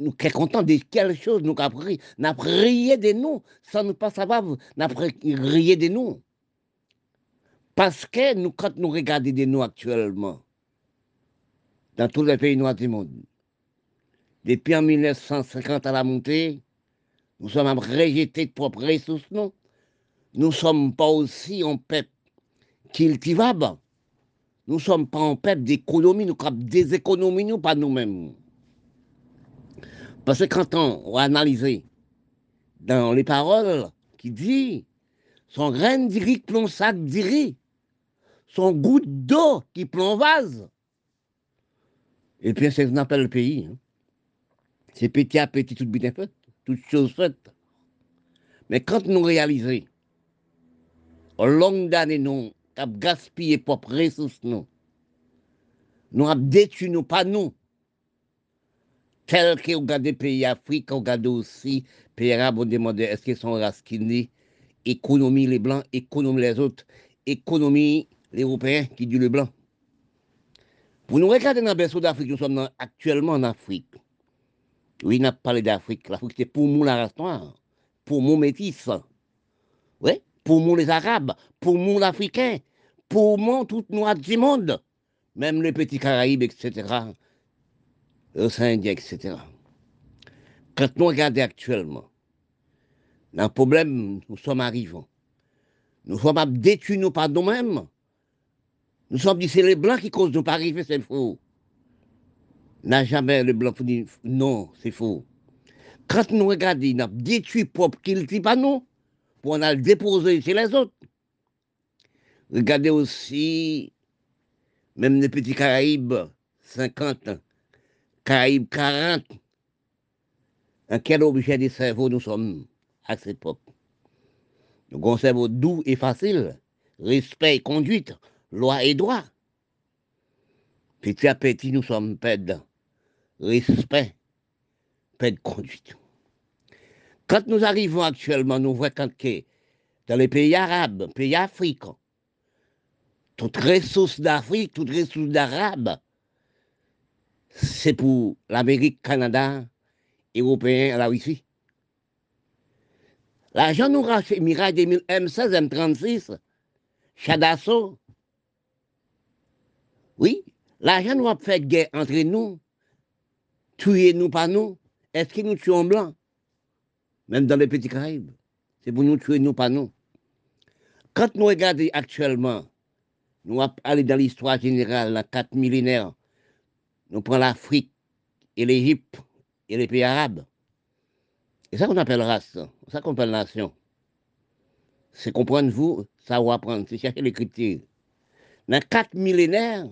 Nous sommes contents de quelque chose nous avons pris. De nous sans ne pas savoir. Nous avons rié de nous. Parce que nous, quand nous regardons de nous actuellement, dans tous les pays noirs du monde, depuis en 1950 à la montée, nous sommes rejetés de propres ressources, non? Nous ne sommes pas aussi en peuple cultivable. Nous ne sommes pas en peuple d'économie, nous sommes des économies, nous, pas nous-mêmes. Parce que quand on analyse dans les paroles qui dit son grain d'iri plomb sac son goutte d'eau qui plomb vase. Et puis c'est ce qu'on appelle le pays. Hein. C'est petit à petit, tout bien fait, toutes choses faites. Mais quand nous réalisons, au long d'années, nous avons gaspillé propres ressources, nous, nous avons détruit nous, pas nous. Tel que vous regardez pays Afrique, vous regardez aussi pays arabes, vous demandez est-ce qu'ils sont rasquinés, économie les blancs, économie les autres, économie les Européens qui disent le blanc. Pour nous regarder dans le berceau d'Afrique, nous sommes actuellement en Afrique. Oui, on a parlé d'Afrique. L'Afrique, c'est pour nous la race noire, pour nous métis. Oui, pour nous les Arabes, pour nous l'Africain, pour nous toutes noirs du monde, même les petits Caraïbes, etc., saint Indien, etc. Quand nous regardons actuellement, dans le problème, nous sommes arrivés. Nous sommes détruits nous par nous-mêmes. Nous sommes dit c'est les blancs qui causent de pas arriver, c'est faux n'a jamais le blanc dit non, c'est faux. Quand nous regardons, nous avons détruit propre qu'il dit pas nous, pour on a le déposer chez les autres. Regardez aussi, même les petits Caraïbes, 50, Caraïbes 40, en quel objet de cerveau nous sommes à cette époque? Avons un cerveau doux et facile, respect et conduite, loi et droit. Petit à petit, nous sommes perdus respect, pas de conduite. Quand nous arrivons actuellement, nous voyons que dans les pays arabes, pays africains, toutes ressources d'Afrique, toutes ressources d'Arabes, c'est pour l'Amérique, Canada, Européen, la Russie. L'argent nous rachète 2000 M16, M36, Chadasso. Oui, l'argent nous a fait guerre entre nous tuez-nous pas nous. Est-ce que nous tuons blancs Même dans les petits Caraïbes. C'est pour nous tuer nous pas nous. Quand nous regardons actuellement, nous allons dans l'histoire générale, dans quatre millénaires, nous prenons l'Afrique et l'Égypte et les pays arabes. Et ça qu'on appelle race, ça qu'on appelle nation. C'est comprendre vous, savoir apprendre, c'est chercher l'écriture. Dans quatre millénaires,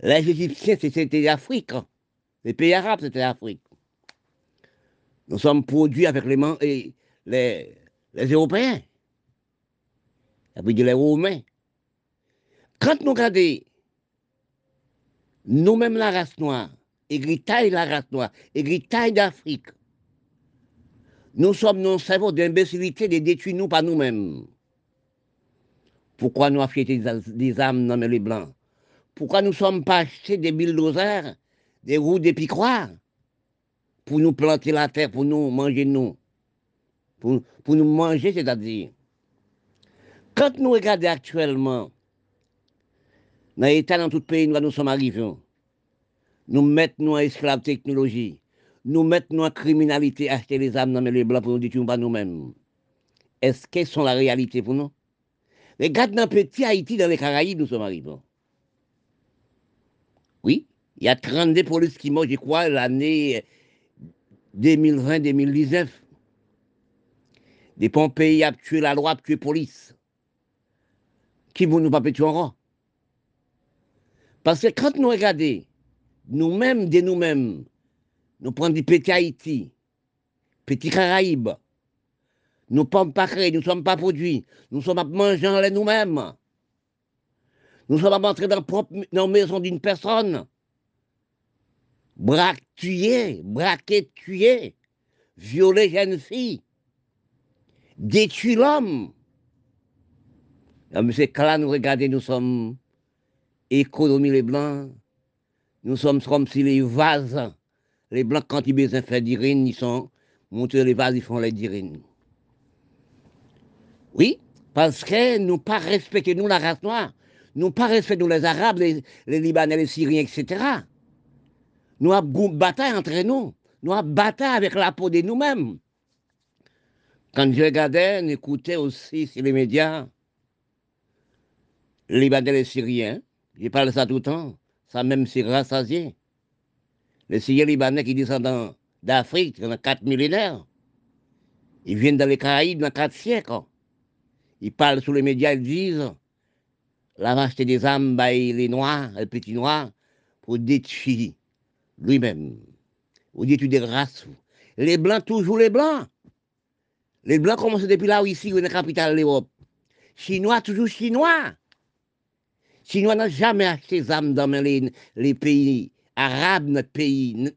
les Égyptiens, c'était l'Afrique. Les pays arabes, c'était l'Afrique. Nous sommes produits avec les, les, les Européens, avec les Romains. Quand nous regardons nous-mêmes la race noire, taille la race noire, taille d'Afrique, nous sommes nos cerveaux d'imbécilité de détruire nous par nous-mêmes. Pourquoi nous des, des âmes dans les blancs? Pourquoi nous ne sommes pas achetés des bulldozers des roues d'épicroix pour nous planter la terre, pour nous manger nous. Pour, pour nous manger, c'est-à-dire. quand nous regardons actuellement, dans l'état dans tout pays où nous sommes arrivés, nous mettons en esclave technologie, nous mettons en criminalité, acheter les âmes dans les blancs pour nous dire pas nous-mêmes. Est-ce que sont la réalité pour nous? Regarde dans petit Haïti, dans les Caraïbes, nous sommes arrivés. Oui, il y a 32 polices qui meurent, je crois, l'année 2020-2019. Des pays a tué la loi, a tué police. Qui vont nous pas tuer en Parce que quand nous regardons, nous-mêmes, de nous-mêmes, nous prenons des petits Haïti, petits Caraïbes, nous ne sommes pas créés, nous ne sommes pas produits, nous sommes pas mangeants nous-mêmes. Nous sommes entrés dans, la maison d'une personne. Braque, tuer, braquer, tuer, violer jeune fille, détruire l'homme. Mais c'est là nous regardons, nous sommes économie les blancs, nous sommes comme si les vases, les blancs quand ils besoin faire d'irine, ils sont montés les vases, ils font les dirines. Oui, parce que nous pas respectons nous la race noire, nous pas respectons les Arabes, les, Libanais, les Syriens, etc. Nous avons bataille entre nous, nous avons bataille avec la peau de nous-mêmes. Quand je regardais, j'écoutais aussi sur les médias, les Libanais, les Syriens, je parle ça tout le temps, ça même c'est rassasié. Les Syriens libanais qui descendent d'Afrique, dans quatre millénaires, ils viennent dans les Caraïbes dans quatre siècles. Ils parlent sur les médias, ils disent la vacheté des âmes par les noirs, les petits noirs, pour détruire lui-même, pour détruire des races. Les blancs, toujours les blancs. Les blancs commencent depuis là, ici, dans la capitale de l'Europe. Chinois, toujours chinois. Chinois n'a jamais acheté des âmes dans les, les pays arabes, notre pays,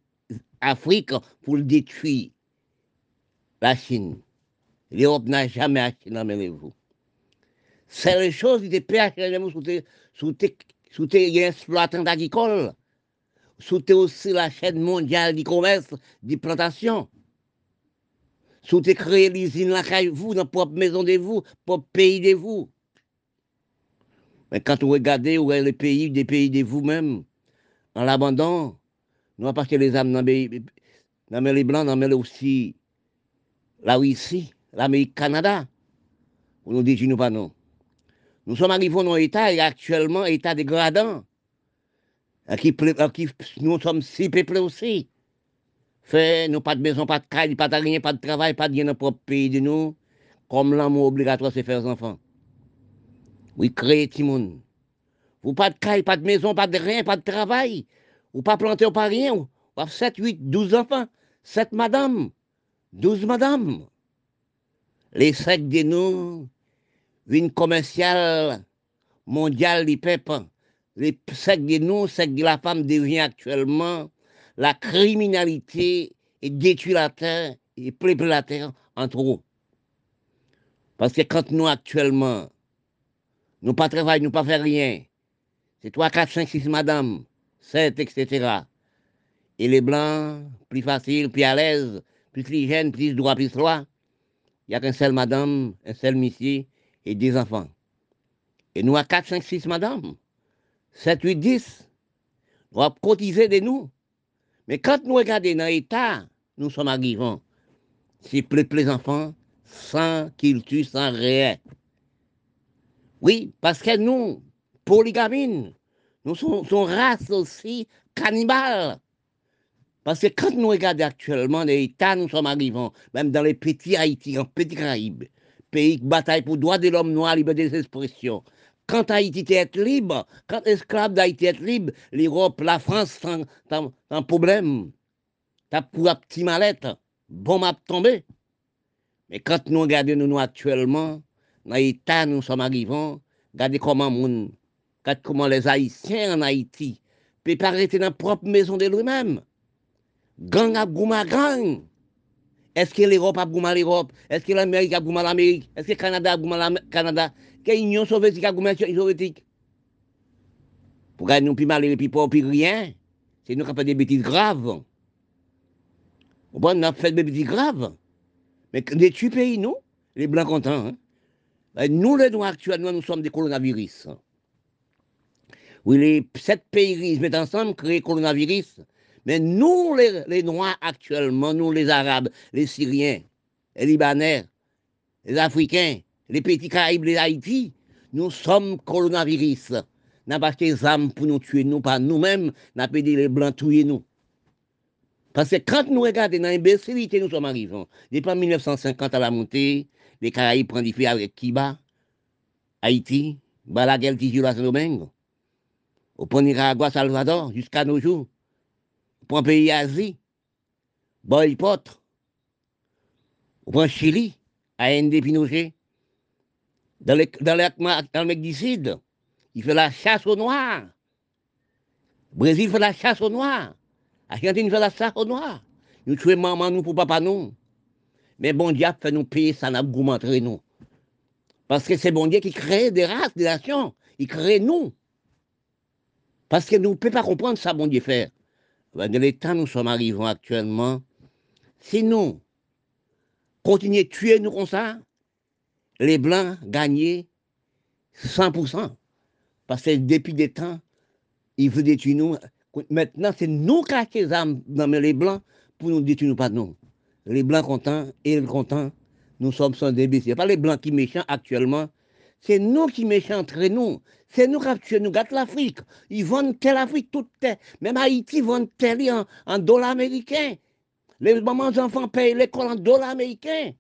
Afrique, pour le détruire. La Chine. L'Europe n'a jamais acheté dans les vous. C'est les choses qui étaient sous sous tes exploitants agricoles, sous aussi la chaîne mondiale du commerce, des plantations. Tes créé l'usine là, vous, dans propre maison de vous, propre pays de vous. Mais quand vous regardez où est le pays des pays de vous-même, en l'abandon, nous avons acheté les âmes dans les blancs, dans les aussi la Russie, l'Amérique, Canada. On nous dit, nous pas non. Nous sommes arrivés dans un état, et actuellement, état dégradant. Qui, qui, nous sommes si peuplés aussi. Fait, nous pas de maison, pas de caille, pas de rien, pas de travail, pas de rien dans notre propre pays de nous. Comme l'amour obligatoire, c'est faire des enfants. Oui, créer monde. Vous pas de caille, pas de maison, pas de rien, pas de travail. Vous pas planter, pas rien. Vous avez 7, 8, 12 enfants. 7 madames. 12 madames. Les secs de nous, une commerciale mondiale du peuple, les sexe de nous, sexe de la femme devient actuellement la criminalité et détruit la terre et peuple la terre entre eux. Parce que quand nous actuellement, nous pas travaillons, nous pas faire rien, c'est 3, 4, 5, 6 madame, 7, etc. Et les blancs, plus facile, plus à l'aise, plus l'hygiène, plus droit, plus droit. Il n'y a qu'un seul madame, un seul monsieur, et des enfants. Et nous, à 4, 5, 6 madame, 7, 8, 10, nous avons de nous. Mais quand nous regardons dans l'état, nous sommes arrivés. C'est plus les enfants, sans culture, sans rien. Oui, parce que nous, polygamines, nous sommes, une race aussi cannibale. Parce que quand nous regardons actuellement l'État, nous sommes arrivés, même dans les petits Haïti, en petits Caraïbes, pays qui bataille pour droit de l'homme noir, liberté d'expression. Quand Haïti est libre, quand l'esclave d'Haïti est libre, l'Europe, la France, sont un problème. T'as pour un petit mallette, bon m'a tombé. Mais quand nous regardons nous, actuellement, dans l'État, nous sommes arrivés, regardez comment, regardez comment les Haïtiens en Haïti peuvent pas rester dans leur propre maison de lui-même. Gang à gouma gang. Est-ce que l'Europe a goumé l'Europe? Est-ce que l'Amérique a goumé l'Amérique? Est-ce que le Canada a goumé le Canada? Quelle union soviétique a goumé soviétique Pour gagner nous plus mal et plus pauvres, plus rien, c'est nous qui avons fait des bêtises graves. On a fait des bêtises graves. Mais des tués pays, nous, les Blancs contents. Hein? Ben, nous, les Noirs, actuellement, nous sommes des coronavirus. Oui, les sept pays se mettent ensemble, créent le coronavirus. Mais nous, les, les Noirs, actuellement, nous, les Arabes, les Syriens, les Libanais, les Africains, les petits Caraïbes, les Haïti, nous sommes coronavirus. N'a pas des armes pour nous tuer, nous, pas nous-mêmes, n'a pas dit les Blancs tuer nous. Parce que quand nous regardons dans l'imbécilité, nous sommes arrivés. Depuis 1950 à la montée, les Caraïbes prennent des filles avec Kiba, Haïti, Balaguer, Tijula, Saint-Domingue. Au Nicaragua, Salvador, jusqu'à nos jours. Au point pays Asie, Boypot. Au point Chili, AND Pinochet. Dans le, dans le, il fait la chasse aux Noirs. Brésil fait la chasse aux Noirs. Argentine fait la chasse aux Noirs. Nous tuons maman nous pour papa nous. Mais bon Dieu fait nous payer ça, n'a pas nous. Parce que c'est bon Dieu qui crée des races, des nations. Il crée nous. Parce que nous ne pouvons pas comprendre ça, bon Dieu faire. Dans l'état nous sommes arrivés actuellement, si nous continuons à tuer nous comme ça, les Blancs gagnaient 100%. Parce que depuis des temps, ils veulent détruire nous. Maintenant, c'est nous qui avons les armes dans les Blancs pour nous détruire, pas nous. Les Blancs contents et les contents, nous sommes sans débit. Ce n'est pas les Blancs qui méchants actuellement, c'est nous qui méchants entre nous. C'est nous qui nous gâtons l'Afrique. Ils vendent telle Afrique toute terre. Même Haïti vend telle en, en dollars américains. Les mamans enfants payent l'école en dollars américains.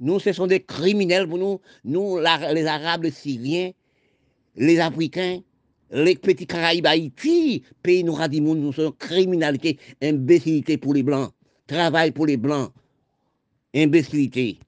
Nous, ce sont des criminels pour nous. Nous, les Arabes, les Syriens, les Africains, les petits Caraïbes, Haïti, pays nous radimons, nous sommes criminalité, imbécilité pour les Blancs, travail pour les Blancs, imbécilité.